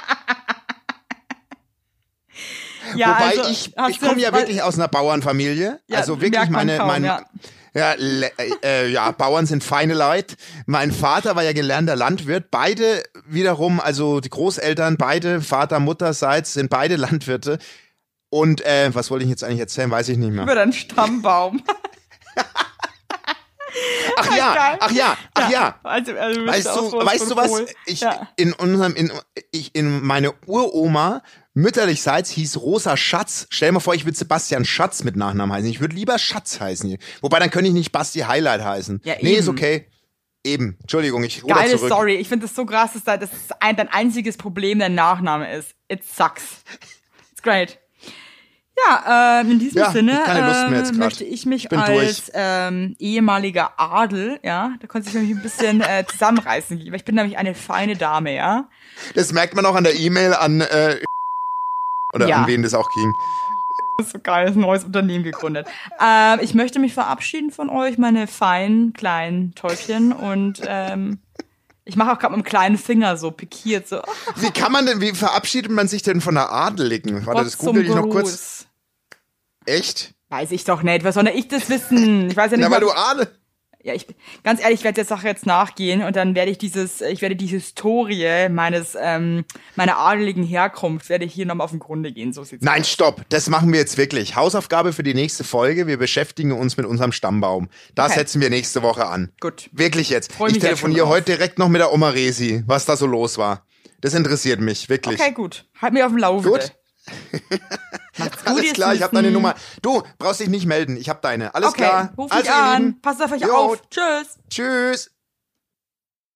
B: Ja,
A: Wobei
B: also,
A: ich, ich komme ja wirklich aus einer Bauernfamilie.
B: Ja,
A: also wirklich meine,
B: kaum,
A: mein,
B: ja.
A: ja, äh, ja, Bauern sind feine Leute. Mein Vater war ja gelernter Landwirt. Beide wiederum, also die Großeltern, beide Vater, Mutterseits sind beide Landwirte. Und äh, was wollte ich jetzt eigentlich erzählen? Weiß ich nicht mehr.
B: über deinen Stammbaum.
A: Ach ja, ach ja, ach ja.
B: Also, also
A: Weißt du, weißt du was? Ich,
B: ja.
A: in unserem, in, ich, in meine Uroma, mütterlichseits hieß Rosa Schatz. Stell dir mal vor, ich würde Sebastian Schatz mit Nachnamen heißen. Ich würde lieber Schatz heißen. Wobei, dann könnte ich nicht Basti Highlight heißen.
B: Ja,
A: nee, ist okay. Eben. Entschuldigung, ich ruder
B: Geile
A: zurück.
B: Story. Ich finde das so krass, dass da- das ein, dein einziges Problem dein Nachname ist. It sucks. It's great. Ja, ähm, in diesem
A: Ja,
B: Sinne
A: ich grad.
B: möchte ich mich
A: Ich
B: als ähm, ehemaliger Adel, ja, da konnte ich mich ein bisschen äh, zusammenreißen, weil ich bin nämlich eine feine Dame, ja.
A: Das merkt man auch an der E-Mail an, äh, oder
B: Ja.
A: an wen das auch ging.
B: Das ist so geil, ein neues Unternehmen gegründet. Ähm, ich möchte mich verabschieden von euch, meine feinen kleinen Täubchen und ähm, ich mache auch gerade mit dem kleinen Finger so pikiert so.
A: Wie kann man denn, wie verabschiedet man sich denn von der Adeligen? Warte, das
B: Gott
A: google ich noch kurz. Echt?
B: Weiß ich doch nicht. Was soll denn ich das wissen? Ich weiß ja nicht.
A: Na, weil du Adel.
B: ja, ich, ganz ehrlich, ich werde der Sache jetzt nachgehen und dann werde ich dieses, ich werde die Historie meines, ähm, meiner adeligen Herkunft, werde ich hier nochmal auf den Grunde gehen. So sieht's
A: Nein,
B: aus.
A: stopp. Das machen wir jetzt wirklich. Hausaufgabe für die nächste Folge. Wir beschäftigen uns mit unserem Stammbaum. Das
B: Okay.
A: setzen wir nächste Woche an.
B: Gut.
A: Wirklich jetzt.
B: Freu
A: ich
B: jetzt
A: telefoniere
B: drauf.
A: heute direkt noch mit der Oma Resi, was da so los war. Das interessiert mich, wirklich.
B: Okay, gut. Halt mir auf dem Laufenden.
A: Gut.
B: Macht's gut,
A: Alles klar, ich habe deine Nummer. Du, brauchst dich nicht melden. Ich habe deine. Alles
B: Okay,
A: klar.
B: ruf
A: also,
B: mich
A: ihr
B: an. Passt auf euch
A: Jo.
B: auf. Tschüss.
A: Tschüss.